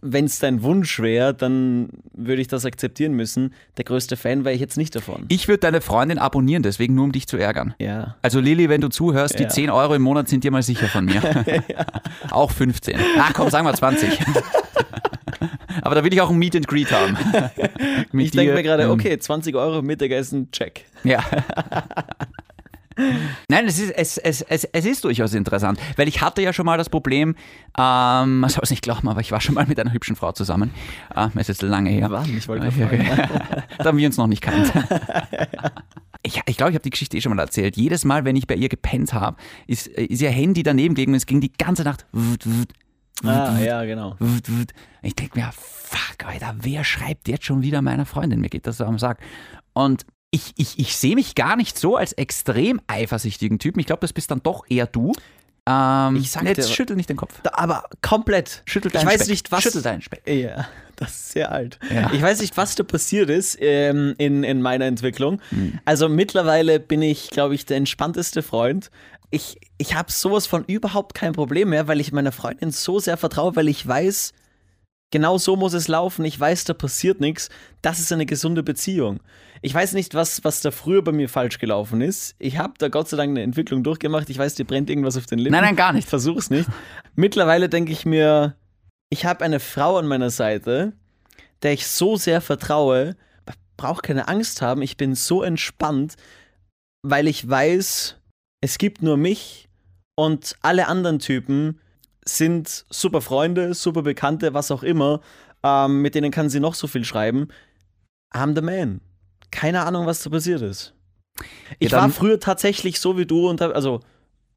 Speaker 1: wenn es dein Wunsch wäre, dann würde ich das akzeptieren müssen. Der größte Fan wäre ich jetzt nicht davon.
Speaker 2: Ich würde deine Freundin abonnieren, deswegen nur um dich zu ärgern.
Speaker 1: ja.
Speaker 2: Also Lilly, wenn du zuhörst, die
Speaker 1: Ja.
Speaker 2: 10 Euro im Monat sind dir mal sicher von mir. Auch 15. Ah, komm, sagen wir 20. Aber da will ich auch ein Meet and Greet haben. Mit
Speaker 1: Ich denke mir gerade, okay, 20 Euro Mittagessen, check.
Speaker 2: Ja. Nein, es ist, es, es, es, es ist durchaus interessant, weil ich hatte ja schon mal das Problem, ähm, man soll es nicht glauben, aber ich war schon mal mit einer hübschen Frau zusammen. Ah, ist jetzt lange her.
Speaker 1: Wann? Ich wollte fragen.
Speaker 2: da haben wir uns noch nicht kannt. Ich, ich glaube, ich habe die Geschichte eh schon mal erzählt. Jedes Mal, wenn ich bei ihr gepennt habe, ist, ist ihr Handy daneben gelegen und es ging die ganze Nacht. wut, wut,
Speaker 1: Ah, ja, genau.
Speaker 2: wut, wut. Ich denke mir, fuck, Alter, wer schreibt jetzt schon wieder meiner Freundin? Mir geht das so am Sack. Und ich, ich, ich sehe mich gar nicht so als extrem eifersüchtigen Typen. Ich glaube, das bist dann doch eher du. Ähm,
Speaker 1: Ich sag
Speaker 2: jetzt
Speaker 1: dir-
Speaker 2: schüttel nicht den Kopf.
Speaker 1: Aber komplett.
Speaker 2: Schüttel
Speaker 1: ich
Speaker 2: deinen
Speaker 1: weiß
Speaker 2: Speck.
Speaker 1: nicht, was.
Speaker 2: Schüttel deinen Speck.
Speaker 1: Ja, das ist sehr alt.
Speaker 2: Ja.
Speaker 1: Ich weiß nicht, was da passiert ist ähm, in, in meiner Entwicklung.
Speaker 2: Hm.
Speaker 1: Also mittlerweile bin ich, glaube ich, der entspannteste Freund. Ich, ich habe sowas von überhaupt kein Problem mehr, weil ich meiner Freundin so sehr vertraue, weil ich weiß, genau so muss es laufen. Ich weiß, da passiert nichts. Das ist eine gesunde Beziehung. Ich weiß nicht, was, was da früher bei mir falsch gelaufen ist. Ich habe da Gott sei Dank eine Entwicklung durchgemacht. Ich weiß, dir brennt irgendwas auf den Lippen.
Speaker 2: Nein, nein, gar nicht.
Speaker 1: Ich versuch's nicht. Mittlerweile denke ich mir, ich habe eine Frau an meiner Seite, der ich so sehr vertraue, brauche keine Angst haben. Ich bin so entspannt, weil ich weiß, es gibt nur mich und alle anderen Typen sind super Freunde, super Bekannte, was auch immer. Ähm, mit denen kann sie noch so viel schreiben. I'm the man. Keine Ahnung, was da passiert ist. Ich
Speaker 2: dann-
Speaker 1: war früher tatsächlich so wie du und hab, also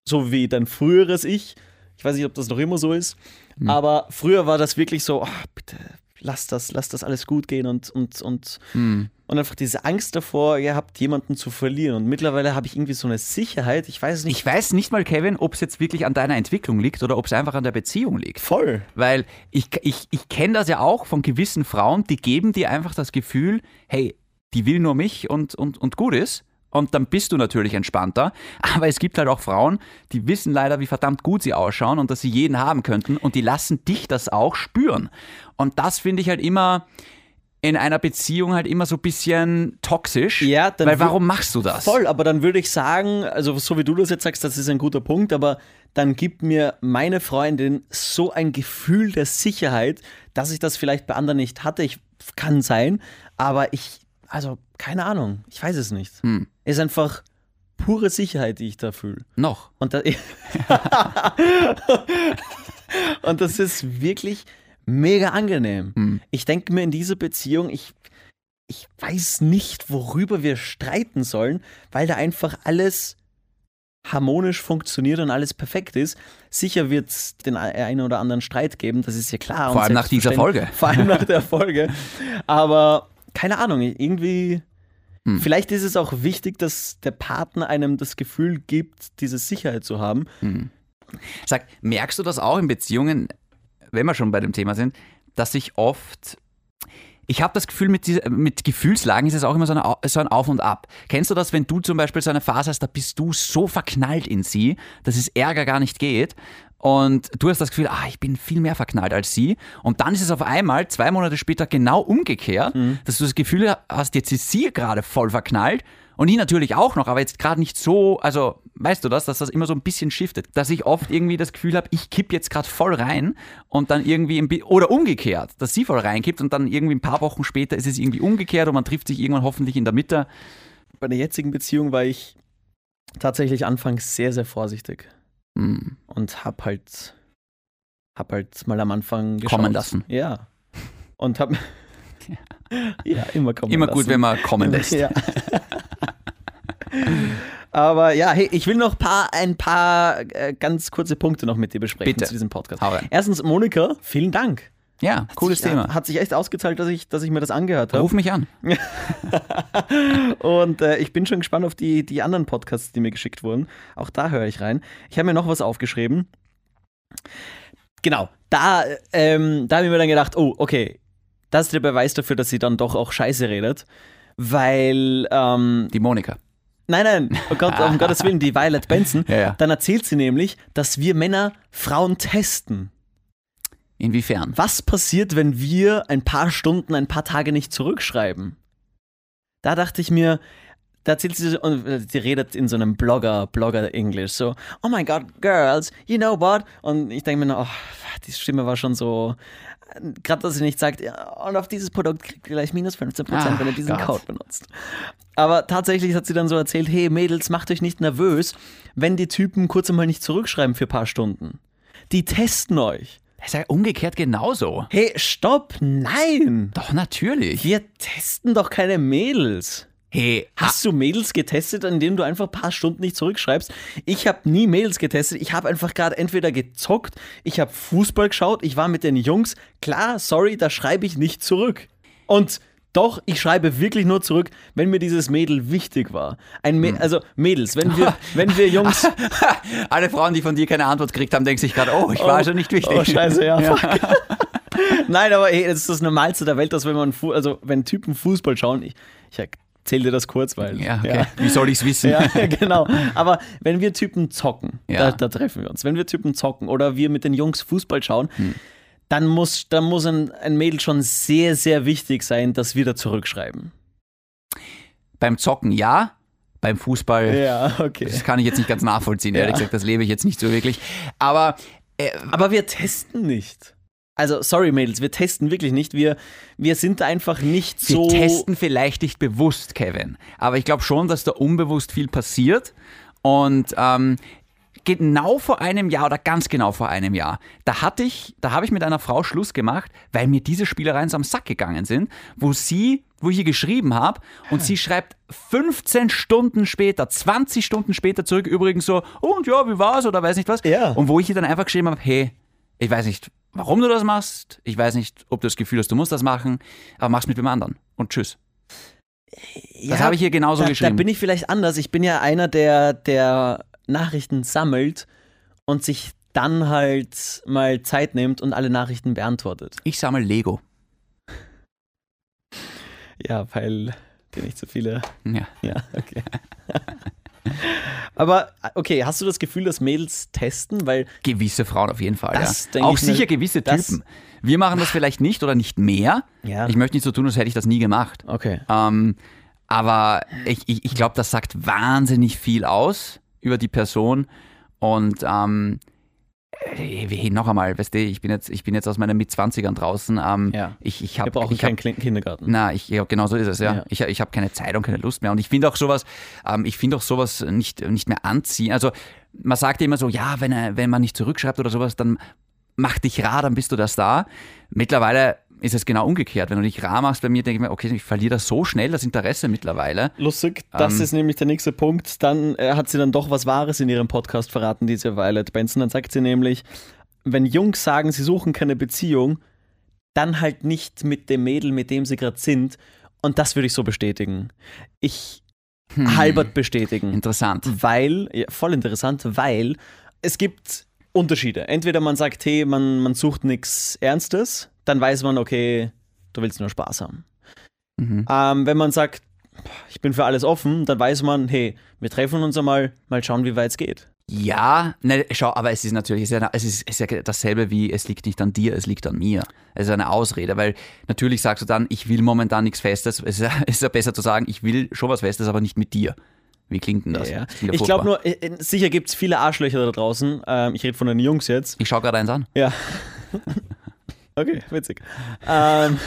Speaker 1: so wie dein früheres Ich. Ich weiß nicht, ob das noch immer so ist,
Speaker 2: Hm.
Speaker 1: aber früher war das wirklich so, oh, bitte lass das, lass das alles gut gehen und, und, und,
Speaker 2: Hm.
Speaker 1: und einfach diese Angst davor, ihr habt jemanden zu verlieren. Und mittlerweile habe ich irgendwie so eine Sicherheit, ich weiß nicht,
Speaker 2: Ich weiß nicht mal, Kevin, ob es jetzt wirklich an deiner Entwicklung liegt oder ob es einfach an der Beziehung liegt.
Speaker 1: voll.
Speaker 2: Weil ich, ich, ich kenne das ja auch von gewissen Frauen, die geben dir einfach das Gefühl, hey, die will nur mich und, und, und gut ist. Und dann bist du natürlich entspannter. Aber es gibt halt auch Frauen, die wissen leider, wie verdammt gut sie ausschauen und dass sie jeden haben könnten. Und die lassen dich das auch spüren. Und das finde ich halt immer in einer Beziehung halt immer so ein bisschen toxisch.
Speaker 1: Ja, dann
Speaker 2: Weil warum machst du das?
Speaker 1: Voll, aber dann würde ich sagen, also so wie du das jetzt sagst, das ist ein guter Punkt, aber dann gibt mir meine Freundin so ein Gefühl der Sicherheit, dass ich das vielleicht bei anderen nicht hatte. Ich, kann sein, aber ich, also keine Ahnung, ich weiß es nicht.
Speaker 2: Hm.
Speaker 1: Ist einfach pure Sicherheit, die ich da fühle.
Speaker 2: Noch.
Speaker 1: Und, da, und das ist wirklich mega angenehm.
Speaker 2: Hm.
Speaker 1: Ich denke mir in dieser Beziehung, ich, ich weiß nicht, worüber wir streiten sollen, weil da einfach alles harmonisch funktioniert und alles perfekt ist. Sicher wird es den einen oder anderen Streit geben, das ist ja klar.
Speaker 2: Vor allem nach dieser Folge.
Speaker 1: Vor allem nach der Folge. Aber keine Ahnung, irgendwie.
Speaker 2: Hm.
Speaker 1: Vielleicht ist es auch wichtig, dass der Partner einem das Gefühl gibt, diese Sicherheit zu haben.
Speaker 2: Sag, merkst du das auch in Beziehungen, wenn wir schon bei dem Thema sind, dass sich oft, ich habe das Gefühl, mit, dieser, mit Gefühlslagen ist es auch immer so, eine, so ein Auf und Ab. Kennst du das, wenn du zum Beispiel so eine Phase hast, da bist du so verknallt in sie, dass es Ärger gar nicht geht und du hast das Gefühl, ah, ich bin viel mehr verknallt als sie. Und dann ist es auf einmal, zwei Monate später, genau umgekehrt,
Speaker 1: Mhm.
Speaker 2: dass du das Gefühl hast, jetzt ist sie gerade voll verknallt. Und ich natürlich auch noch, aber jetzt gerade nicht so, also weißt du das, dass das immer so ein bisschen shiftet. Dass ich oft irgendwie das Gefühl habe, ich kipp jetzt gerade voll rein und dann irgendwie, bi- oder umgekehrt, dass sie voll reinkippt und dann irgendwie ein paar Wochen später ist es irgendwie umgekehrt und man trifft sich irgendwann hoffentlich in der Mitte.
Speaker 1: Bei der jetzigen Beziehung war ich tatsächlich anfangs sehr, sehr vorsichtig
Speaker 2: Hm.
Speaker 1: und hab halt, hab halt mal am Anfang geschaut.
Speaker 2: Kommen lassen.
Speaker 1: Ja. Und hab. ja, immer kommen
Speaker 2: Immer
Speaker 1: lassen.
Speaker 2: gut, wenn man kommen lässt.
Speaker 1: Ja. Aber ja, hey, ich will noch paar, ein paar äh, ganz kurze Punkte noch mit dir besprechen
Speaker 2: Bitte.
Speaker 1: zu diesem Podcast.
Speaker 2: Hau rein.
Speaker 1: Erstens, Monika, vielen Dank.
Speaker 2: Ja, cooles
Speaker 1: sich,
Speaker 2: Thema.
Speaker 1: Hat sich echt ausgezahlt, dass ich, dass ich mir das angehört habe.
Speaker 2: Ruf mich an.
Speaker 1: Und äh, ich bin schon gespannt auf die, die anderen Podcasts, die mir geschickt wurden. Auch da höre ich rein. Ich habe mir noch was aufgeschrieben. Genau, da, ähm, da habe ich mir dann gedacht, oh, okay, das ist der Beweis dafür, dass sie dann doch auch Scheiße redet. Weil, ähm,
Speaker 2: Die Monika.
Speaker 1: nein, nein, oh Gott, um Gottes Willen, die Violet Benson,
Speaker 2: Ja, ja.
Speaker 1: dann erzählt sie nämlich, dass wir Männer Frauen testen.
Speaker 2: Inwiefern?
Speaker 1: Was passiert, wenn wir ein paar Stunden, ein paar Tage nicht zurückschreiben? Da dachte ich mir, da erzählt sie, und äh, die redet in so einem Blogger, Blogger-Englisch, so, oh my God, girls, you know what? Und ich denke mir, nur, oh, die Stimme war schon so, gerade dass sie nicht sagt, ja, und auf dieses Produkt kriegt ihr gleich minus 15%,
Speaker 2: Ah,
Speaker 1: wenn ihr diesen
Speaker 2: Gott.
Speaker 1: Code benutzt. Aber tatsächlich hat sie dann so erzählt, hey Mädels, macht euch nicht nervös, wenn die Typen kurz einmal nicht zurückschreiben für ein paar Stunden. Die testen euch.
Speaker 2: Das ist ja umgekehrt genauso.
Speaker 1: Hey, stopp, nein!
Speaker 2: Doch, natürlich.
Speaker 1: Wir testen doch keine Mädels.
Speaker 2: Hey,
Speaker 1: Hast du Mädels getestet, indem du einfach ein paar Stunden nicht zurückschreibst? Ich habe nie Mädels getestet. Ich habe einfach gerade entweder gezockt, ich habe Fußball geschaut, ich war mit den Jungs. Klar, sorry, da schreibe ich nicht zurück. Und doch, ich schreibe wirklich nur zurück, wenn mir dieses Mädel wichtig war. Ein Mä Also Mädels, wenn wir, wenn wir Jungs.
Speaker 2: alle Frauen, die von dir keine Antwort gekriegt haben, denken sich gerade, oh, ich war also nicht wichtig.
Speaker 1: Oh, scheiße, ja. fuck. Nein, aber hey, das ist das Normalste der Welt, dass wenn man, Fu also wenn Typen Fußball schauen, ich, ich erzähle dir das kurz, weil.
Speaker 2: Ja, okay. Wie soll ich's wissen?
Speaker 1: Ja, genau. Aber wenn wir Typen zocken,
Speaker 2: Ja.
Speaker 1: da, da treffen wir uns. Wenn wir Typen zocken oder wir mit den Jungs Fußball schauen,
Speaker 2: Hm.
Speaker 1: Dann muss, dann muss ein, ein Mädel schon sehr, sehr wichtig sein, dass wir da zurückschreiben.
Speaker 2: Beim Zocken ja, beim Fußball,
Speaker 1: Ja, okay.
Speaker 2: das kann ich jetzt nicht ganz nachvollziehen. Ehrlich
Speaker 1: Ja.
Speaker 2: gesagt, das lebe ich jetzt nicht so wirklich. Aber äh,
Speaker 1: Aber wir testen nicht. Also, sorry, Mädels, wir testen wirklich nicht. Wir, wir sind einfach nicht
Speaker 2: wir
Speaker 1: so.
Speaker 2: testen vielleicht nicht bewusst, Kevin. Aber ich glaube schon, dass da unbewusst viel passiert. Und ähm, genau vor einem Jahr oder ganz genau vor einem Jahr, da hatte ich, da habe ich mit einer Frau Schluss gemacht, weil mir diese Spielereien so am Sack gegangen sind, wo sie, wo ich ihr geschrieben habe und sie schreibt 15 Stunden später, 20 Stunden später zurück, übrigens so, oh, und ja, wie war's oder weiß nicht was.
Speaker 1: Ja.
Speaker 2: Und wo ich ihr dann einfach geschrieben habe, hey, ich weiß nicht, warum du das machst, ich weiß nicht, ob du das Gefühl hast, du musst das machen, aber mach's mit wem anderen und tschüss.
Speaker 1: Ja,
Speaker 2: habe ich hier genauso
Speaker 1: da,
Speaker 2: geschrieben.
Speaker 1: Da bin ich vielleicht anders. Ich bin ja einer, der, der Nachrichten sammelt und sich dann halt mal Zeit nimmt und alle Nachrichten beantwortet.
Speaker 2: Ich sammle Lego.
Speaker 1: Ja, weil dir nicht so viele.
Speaker 2: Ja.
Speaker 1: Ja, okay. Aber okay, hast du das Gefühl, dass Mädels testen? Weil
Speaker 2: Gewisse Frauen auf jeden Fall,
Speaker 1: Das
Speaker 2: ja. Auch
Speaker 1: ich mir-
Speaker 2: sicher gewisse Typen. Wir machen das vielleicht nicht oder nicht mehr.
Speaker 1: Ja.
Speaker 2: Ich möchte nicht so tun, als hätte ich das nie gemacht.
Speaker 1: Okay.
Speaker 2: Ähm, aber ich, ich, ich glaube, das sagt wahnsinnig viel aus über die Person. Und ähm, äh, noch einmal, weißt du, ich bin jetzt, ich bin jetzt aus meinen Mitzwanzigern draußen. Ähm,
Speaker 1: Ja.
Speaker 2: Ich, ich
Speaker 1: Wir
Speaker 2: habe
Speaker 1: brauchen
Speaker 2: ich hab,
Speaker 1: keinen Klin- Kindergarten.
Speaker 2: Na, ich, ja, genau so ist es, ja.
Speaker 1: Ja.
Speaker 2: Ich, ich habe keine Zeit und keine Lust mehr. Und ich finde auch sowas, ähm, ich finde auch sowas nicht, nicht mehr anziehen. Also man sagt ja immer so, ja, wenn, wenn man nicht zurückschreibt oder sowas, dann mach dich rar, dann bist du das da. Mittlerweile ist es genau umgekehrt. Wenn du dich rar machst bei mir, denke ich mir, okay, ich verliere das so schnell, das Interesse mittlerweile.
Speaker 1: Lustig, das
Speaker 2: Ähm,
Speaker 1: ist nämlich der nächste Punkt. Dann äh, hat sie dann doch was Wahres in ihrem Podcast verraten, diese Violet Benson. Dann sagt sie nämlich, wenn Jungs sagen, sie suchen keine Beziehung, dann halt nicht mit dem Mädel, mit dem sie gerade sind. Und das würde ich so bestätigen. Ich
Speaker 2: Hm.
Speaker 1: halbert bestätigen.
Speaker 2: Interessant.
Speaker 1: Weil, ja, voll interessant, weil es gibt Unterschiede. Entweder man sagt, hey, man, man sucht nichts Ernstes, dann weiß man, okay, du willst nur Spaß haben.
Speaker 2: Mhm.
Speaker 1: Ähm, wenn man sagt, ich bin für alles offen, dann weiß man, hey, wir treffen uns einmal, mal schauen, wie weit es geht.
Speaker 2: Ja, ne, schau, aber es ist natürlich, es ist, ja, es, ist, es ist ja dasselbe wie, es liegt nicht an dir, es liegt an mir. Es ist eine Ausrede, weil natürlich sagst du dann, ich will momentan nichts Festes. Es ist ja, es ist ja besser zu sagen, ich will schon was Festes, aber nicht mit dir. Wie klingt denn das?
Speaker 1: Ja.
Speaker 2: Ja
Speaker 1: Ich glaube nur, äh, äh, sicher gibt es viele Arschlöcher da draußen. Ähm, ich rede von den Jungs jetzt.
Speaker 2: Ich schaue gerade eins an.
Speaker 1: Ja. okay, witzig. Ähm,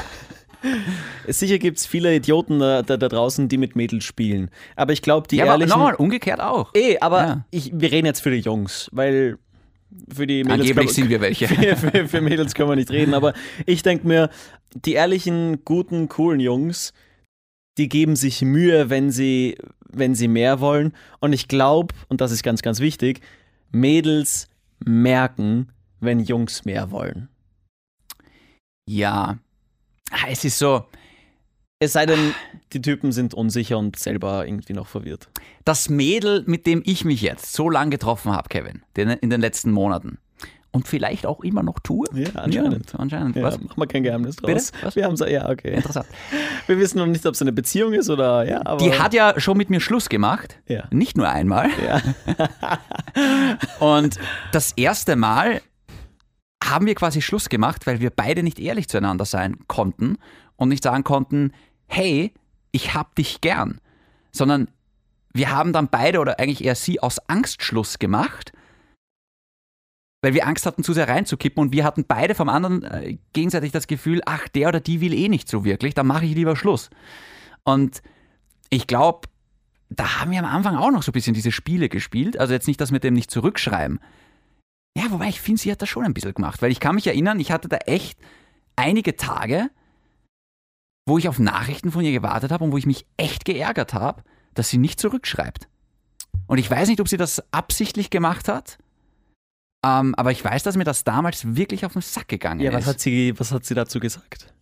Speaker 1: sicher gibt es viele Idioten da, da, da draußen, die mit Mädels spielen. Aber ich glaube, die
Speaker 2: Ja, aber
Speaker 1: ehrlichen.
Speaker 2: nochmal, umgekehrt auch.
Speaker 1: Eh, aber
Speaker 2: Ja.
Speaker 1: ich, wir reden jetzt für die Jungs, weil für die Mädels.
Speaker 2: Angeblich sind wir welche.
Speaker 1: für, für, für Mädels können wir nicht reden, aber ich denke mir, die ehrlichen, guten, coolen Jungs, die geben sich Mühe, wenn sie, wenn sie mehr wollen. Und ich glaube, und das ist ganz, ganz wichtig, Mädels merken, wenn Jungs mehr wollen.
Speaker 2: Ja. Ah, Es ist so,
Speaker 1: Es sei denn, die Typen sind unsicher und selber irgendwie noch verwirrt.
Speaker 2: das Mädel, mit dem ich mich jetzt so lange getroffen habe, Kevin, in den letzten Monaten und vielleicht auch immer noch tue.
Speaker 1: Ja, anscheinend.
Speaker 2: Ja, anscheinend.
Speaker 1: Ja,
Speaker 2: Was?
Speaker 1: machen wir kein Geheimnis draus. Wir haben ja, okay.
Speaker 2: Interessant.
Speaker 1: Wir wissen noch nicht, ob es eine Beziehung ist oder ja, aber.
Speaker 2: Die hat ja schon mit mir Schluss gemacht.
Speaker 1: Ja.
Speaker 2: Nicht nur einmal.
Speaker 1: Ja.
Speaker 2: Und das erste Mal haben wir quasi Schluss gemacht, weil wir beide nicht ehrlich zueinander sein konnten und nicht sagen konnten, hey, ich hab dich gern. Sondern wir haben dann beide oder eigentlich eher sie aus Angst Schluss gemacht, weil wir Angst hatten, zu sehr reinzukippen und wir hatten beide vom anderen äh, gegenseitig das Gefühl, ach, der oder die will eh nicht so wirklich, dann mache ich lieber Schluss. Und ich glaube, da haben wir am Anfang auch noch so ein bisschen diese Spiele gespielt. Also jetzt nicht das mit dem nicht zurückschreiben. Ja, wobei ich finde, sie hat das schon ein bisschen gemacht. Weil ich kann mich erinnern, ich hatte da echt einige Tage, wo ich auf Nachrichten von ihr gewartet habe und wo ich mich echt geärgert habe, dass sie nicht zurückschreibt. Und ich weiß nicht, ob sie das absichtlich gemacht hat, ähm, aber ich weiß, dass mir das damals wirklich auf den Sack gegangen
Speaker 1: Ja,
Speaker 2: ist.
Speaker 1: was hat sie, was hat sie dazu gesagt?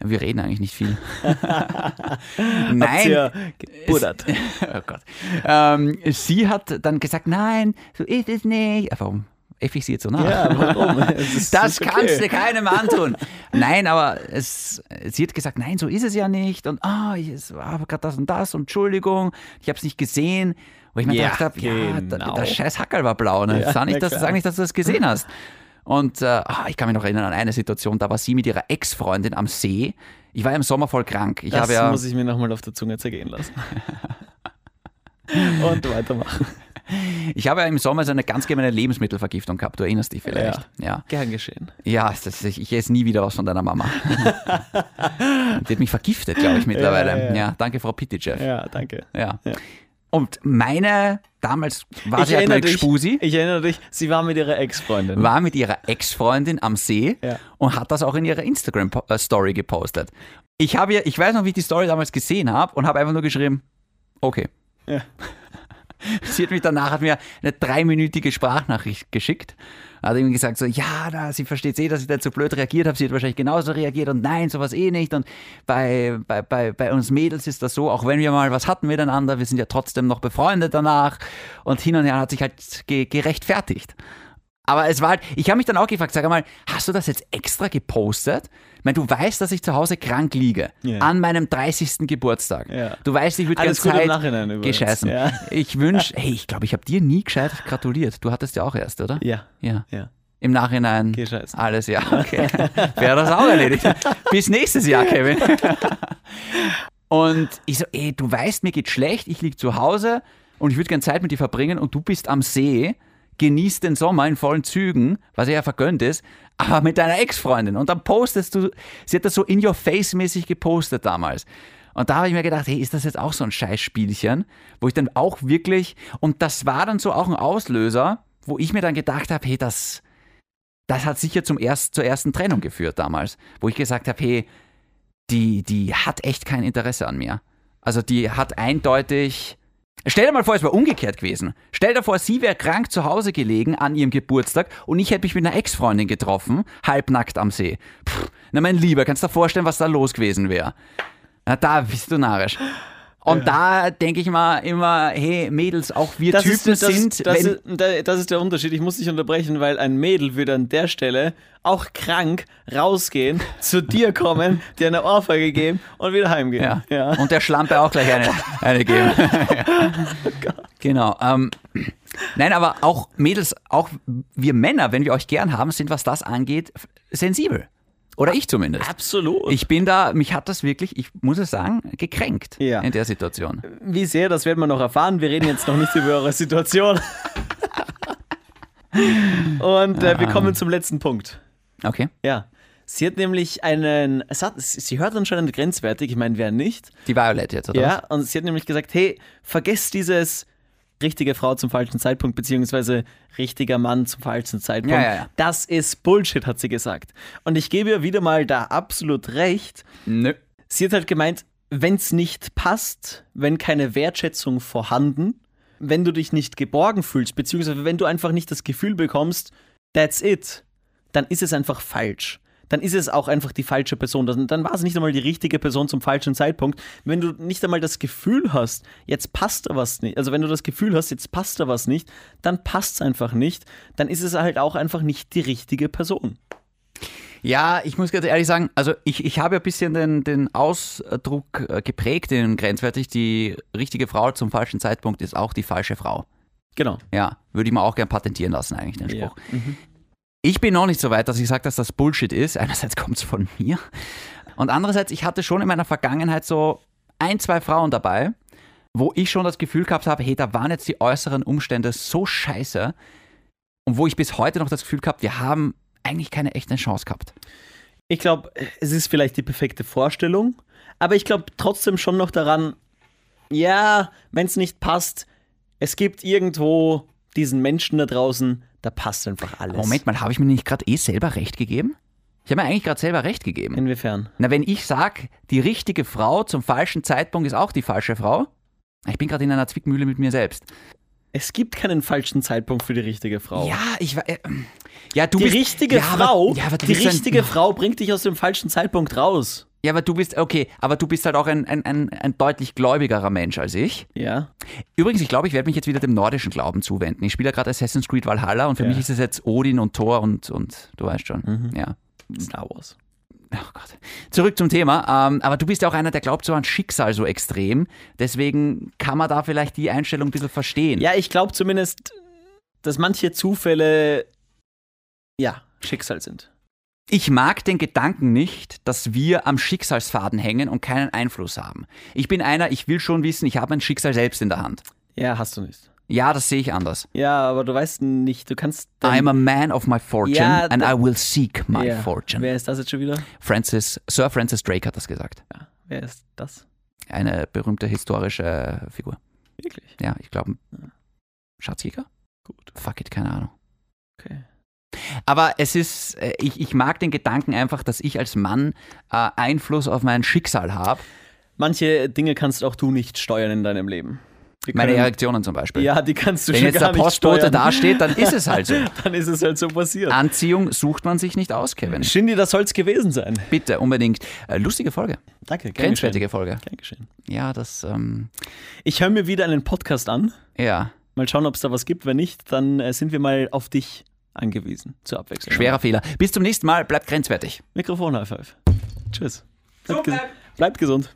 Speaker 2: Ja, wir reden eigentlich nicht viel. Nein,
Speaker 1: ihr gebuddert?
Speaker 2: oh Gott. Ähm, sie hat dann gesagt, nein, so ist es nicht. Warum ich sie jetzt so nach?
Speaker 1: Ja, warum?
Speaker 2: Das
Speaker 1: ist okay.
Speaker 2: kannst du keinem antun. Nein, aber es, sie hat gesagt, nein, so ist es ja nicht. Und ah, ich es war gerade das und das und Entschuldigung, ich habe es nicht gesehen. Wo ich mir
Speaker 1: Ja,
Speaker 2: gedacht habe, ja,
Speaker 1: genau.
Speaker 2: der scheiß Hackerl war blau. Ne?
Speaker 1: Ja,
Speaker 2: sag, nicht, dass, sag nicht, dass du das gesehen hast. Und äh, ah, ich kann mich noch erinnern an eine Situation, da war sie mit ihrer Ex-Freundin am See. Ich war ja im Sommer voll krank. Ich
Speaker 1: Das
Speaker 2: ja,
Speaker 1: muss ich mir nochmal auf der Zunge zergehen lassen. Und weitermachen.
Speaker 2: Ich habe ja im Sommer so eine ganz gemeine Lebensmittelvergiftung gehabt, du erinnerst dich vielleicht. Ja,
Speaker 1: Gern geschehen.
Speaker 2: ja das, ich, esse nie wieder was von deiner Mama. Die hat mich vergiftet, glaube ich, mittlerweile.
Speaker 1: Ja,
Speaker 2: Ja,
Speaker 1: ja.
Speaker 2: danke, Frau Pittichev.
Speaker 1: Ja, danke.
Speaker 2: Ja.
Speaker 1: Ja.
Speaker 2: Und meine, damals war
Speaker 1: Ich
Speaker 2: sie halt meine
Speaker 1: dich,
Speaker 2: Spusi,
Speaker 1: ich erinnere dich, sie war mit ihrer Ex-Freundin.
Speaker 2: war mit ihrer Ex-Freundin am See
Speaker 1: Ja.
Speaker 2: und hat das auch in ihrer Instagram-Story gepostet. Ich habe ihr, ich weiß noch, wie ich die Story damals gesehen habe und habe einfach nur geschrieben, okay.
Speaker 1: Ja.
Speaker 2: Sie hat mich danach hat mir eine dreiminütige Sprachnachricht geschickt. Hat irgendwie gesagt so, ja, da, sie versteht eh, dass ich da zu blöd reagiert habe. Sie hat wahrscheinlich genauso reagiert und nein, sowas eh nicht. Und bei, bei, bei, bei uns Mädels ist das so, auch wenn wir mal was hatten miteinander, wir sind ja trotzdem noch befreundet danach. Und hin und her hat sich halt ge gerechtfertigt. Aber es war halt, ich habe mich dann auch gefragt, sag mal, hast du das jetzt extra gepostet? Ich meine, du weißt, dass ich zu Hause krank liege.
Speaker 1: Ja.
Speaker 2: An meinem 30. Geburtstag.
Speaker 1: Ja.
Speaker 2: Du weißt, ich würde
Speaker 1: im
Speaker 2: Zeit gescheißen.
Speaker 1: Ja.
Speaker 2: Ich wünsche, hey, ich glaube, ich habe dir nie gescheit gratuliert. Du hattest ja auch erst, oder?
Speaker 1: Ja,
Speaker 2: Ja.
Speaker 1: ja.
Speaker 2: Im Nachhinein.
Speaker 1: Geh scheißen.
Speaker 2: Alles, ja, okay. Wäre das auch erledigt. Bis nächstes Jahr, Kevin. Und ich so, ey, du weißt, mir geht schlecht, ich liege zu Hause und ich würde gerne Zeit mit dir verbringen und du bist am See, genießt den Sommer in vollen Zügen, was ja vergönnt ist, aber mit deiner Ex-Freundin. Und dann postest du, sie hat das so in your face mäßig gepostet damals. Und da habe ich mir gedacht, hey, ist das jetzt auch so ein Scheißspielchen, wo ich dann auch wirklich, und das war dann so auch ein Auslöser, wo ich mir dann gedacht habe, hey, das, das hat sicher zum erst, zur ersten Trennung geführt damals, wo ich gesagt habe, hey, die, die hat echt kein Interesse an mir. Also die hat eindeutig. Stell dir mal vor, es wäre umgekehrt gewesen. Stell dir vor, sie wäre krank zu Hause gelegen an ihrem Geburtstag und ich hätte mich mit einer Ex-Freundin getroffen, halbnackt am See. Pff, na mein Lieber, kannst du dir vorstellen, was da los gewesen wäre? Na, da bist du narrisch. Und da denke ich mal immer, hey Mädels, auch wir
Speaker 1: Das,
Speaker 2: Typen
Speaker 1: ist, das,
Speaker 2: sind,
Speaker 1: das, ist, da- das ist der Unterschied. Ich muss dich unterbrechen, weil ein Mädel würde an der Stelle auch krank rausgehen, zu dir kommen, dir eine Ohrfeige geben und wieder heimgehen.
Speaker 2: Ja.
Speaker 1: Ja.
Speaker 2: Und der Schlampe auch gleich eine, eine geben. genau. Ähm, nein, aber auch Mädels, auch wir Männer, wenn wir euch gern haben, sind, was das angeht, sensibel. Oder ich zumindest.
Speaker 1: Absolut.
Speaker 2: Ich bin da, mich hat das wirklich, ich muss es sagen, gekränkt
Speaker 1: Ja.
Speaker 2: in der Situation.
Speaker 1: Wie sehr, das werden wir noch erfahren. Wir reden jetzt noch nicht über eure Situation. Und äh, wir kommen zum letzten Punkt.
Speaker 2: Okay.
Speaker 1: Ja. Sie hat nämlich einen, sie hört anscheinend grenzwertig, ich meine, wer nicht.
Speaker 2: Die Violet jetzt, oder?
Speaker 1: Ja, und sie hat nämlich gesagt, hey, vergesst dieses richtige Frau zum falschen Zeitpunkt, beziehungsweise richtiger Mann zum falschen Zeitpunkt.
Speaker 2: Ja, ja, ja.
Speaker 1: Das ist Bullshit, hat sie gesagt. Und ich gebe ihr wieder mal da absolut recht.
Speaker 2: Nö.
Speaker 1: Sie hat halt gemeint, wenn es nicht passt, wenn keine Wertschätzung vorhanden, wenn du dich nicht geborgen fühlst, beziehungsweise wenn du einfach nicht das Gefühl bekommst, that's it, dann ist es einfach falsch. Dann ist es auch einfach die falsche Person. Dann, dann war es nicht einmal die richtige Person zum falschen Zeitpunkt. Wenn du nicht einmal das Gefühl hast, jetzt passt da was nicht, also wenn du das Gefühl hast, jetzt passt da was nicht, dann passt es einfach nicht. Dann ist es halt auch einfach nicht die richtige Person.
Speaker 2: Ja, ich muss ganz ehrlich sagen, also ich, ich habe ja ein bisschen den, den Ausdruck äh, geprägt in Grenzwertig, die richtige Frau zum falschen Zeitpunkt ist auch die falsche Frau.
Speaker 1: Genau.
Speaker 2: Ja, würde ich mir auch gern patentieren lassen, eigentlich, den
Speaker 1: Ja.
Speaker 2: Spruch. Ich bin noch nicht so weit, dass ich sage, dass das Bullshit ist. Einerseits kommt es von mir. Und andererseits, ich hatte schon in meiner Vergangenheit so ein, zwei Frauen dabei, wo ich schon das Gefühl gehabt habe, hey, da waren jetzt die äußeren Umstände so scheiße. Und wo ich bis heute noch das Gefühl gehabt, wir haben eigentlich keine echte Chance gehabt.
Speaker 1: Ich glaube, es ist vielleicht die perfekte Vorstellung, aber ich glaube trotzdem schon noch daran, ja, wenn es nicht passt, es gibt irgendwo diesen Menschen da draußen, da passt einfach alles.
Speaker 2: Moment mal, habe ich mir nicht gerade eh selber recht gegeben? Ich habe mir eigentlich gerade selber recht gegeben.
Speaker 1: Inwiefern?
Speaker 2: Na, wenn ich sage, die richtige Frau zum falschen Zeitpunkt ist auch die falsche Frau, ich bin gerade in einer Zwickmühle mit mir selbst.
Speaker 1: Es gibt keinen falschen Zeitpunkt für die richtige Frau.
Speaker 2: Ja, ich war. Äh, ja, du
Speaker 1: die
Speaker 2: bist,
Speaker 1: richtige
Speaker 2: ja,
Speaker 1: Frau,
Speaker 2: Aber, ja, aber
Speaker 1: die richtige
Speaker 2: ein,
Speaker 1: Frau bringt dich aus dem falschen Zeitpunkt raus.
Speaker 2: Ja, aber du bist, okay, aber du bist halt auch ein, ein, ein, ein deutlich gläubigerer Mensch als ich.
Speaker 1: Ja.
Speaker 2: Übrigens, ich glaube, ich werde mich jetzt wieder dem nordischen Glauben zuwenden. Ich spiele ja gerade Assassin's Creed Valhalla und für
Speaker 1: Ja.
Speaker 2: mich ist es jetzt Odin und Thor und, und du weißt schon.
Speaker 1: Mhm.
Speaker 2: Ja.
Speaker 1: Star Wars.
Speaker 2: Ach Gott. Zurück zum Thema. Ähm, aber du bist ja auch einer, der glaubt so an Schicksal so extrem. Deswegen kann man da vielleicht die Einstellung ein bisschen verstehen.
Speaker 1: Ja, ich glaube zumindest, dass manche Zufälle, ja, Schicksal sind.
Speaker 2: Ich mag den Gedanken nicht, dass wir am Schicksalsfaden hängen und keinen Einfluss haben. Ich bin einer, ich will schon wissen, ich habe mein Schicksal selbst in der Hand.
Speaker 1: Ja, hast du nicht.
Speaker 2: Ja, das sehe ich anders.
Speaker 1: Ja, aber du weißt nicht, du kannst.
Speaker 2: I'm a man of my fortune
Speaker 1: Ja,
Speaker 2: and I will seek my
Speaker 1: ja.
Speaker 2: fortune.
Speaker 1: Wer ist das jetzt schon wieder?
Speaker 2: Francis, Sir Francis Drake hat das gesagt.
Speaker 1: Ja, wer ist das?
Speaker 2: Eine berühmte historische Figur.
Speaker 1: Wirklich?
Speaker 2: Ja, ich glaube, Schatzjäger?
Speaker 1: Gut.
Speaker 2: Fuck it, keine Ahnung.
Speaker 1: Okay.
Speaker 2: Aber es ist, äh, ich, ich mag den Gedanken einfach, dass ich als Mann äh, Einfluss auf mein Schicksal habe.
Speaker 1: Manche Dinge kannst auch du nicht steuern in deinem Leben. Die
Speaker 2: Meine
Speaker 1: können-
Speaker 2: Erektionen zum Beispiel.
Speaker 1: Ja, die kannst du
Speaker 2: Wenn
Speaker 1: schon
Speaker 2: jetzt
Speaker 1: gar
Speaker 2: der Postbote dasteht, dann ist es halt so.
Speaker 1: Dann ist es halt so passiert.
Speaker 2: Anziehung sucht man sich nicht aus, Kevin.
Speaker 1: Shindy, das soll's gewesen sein.
Speaker 2: Bitte, unbedingt. Äh, lustige Folge.
Speaker 1: Danke, gern
Speaker 2: Grenzwertige
Speaker 1: geschehen.
Speaker 2: Folge.
Speaker 1: Gern geschehen.
Speaker 2: Ja, das, ähm,
Speaker 1: Ich höre mir wieder einen Podcast an.
Speaker 2: ja,
Speaker 1: Mal schauen, ob es da was gibt. Wenn nicht, dann äh, sind wir mal auf dich angewiesen. Zur Abwechslung.
Speaker 2: schwerer Fehler. Bis zum nächsten Mal, bleibt grenzwertig.
Speaker 1: Mikrofon High Five. Tschüss. Bleibt, ges bleibt gesund.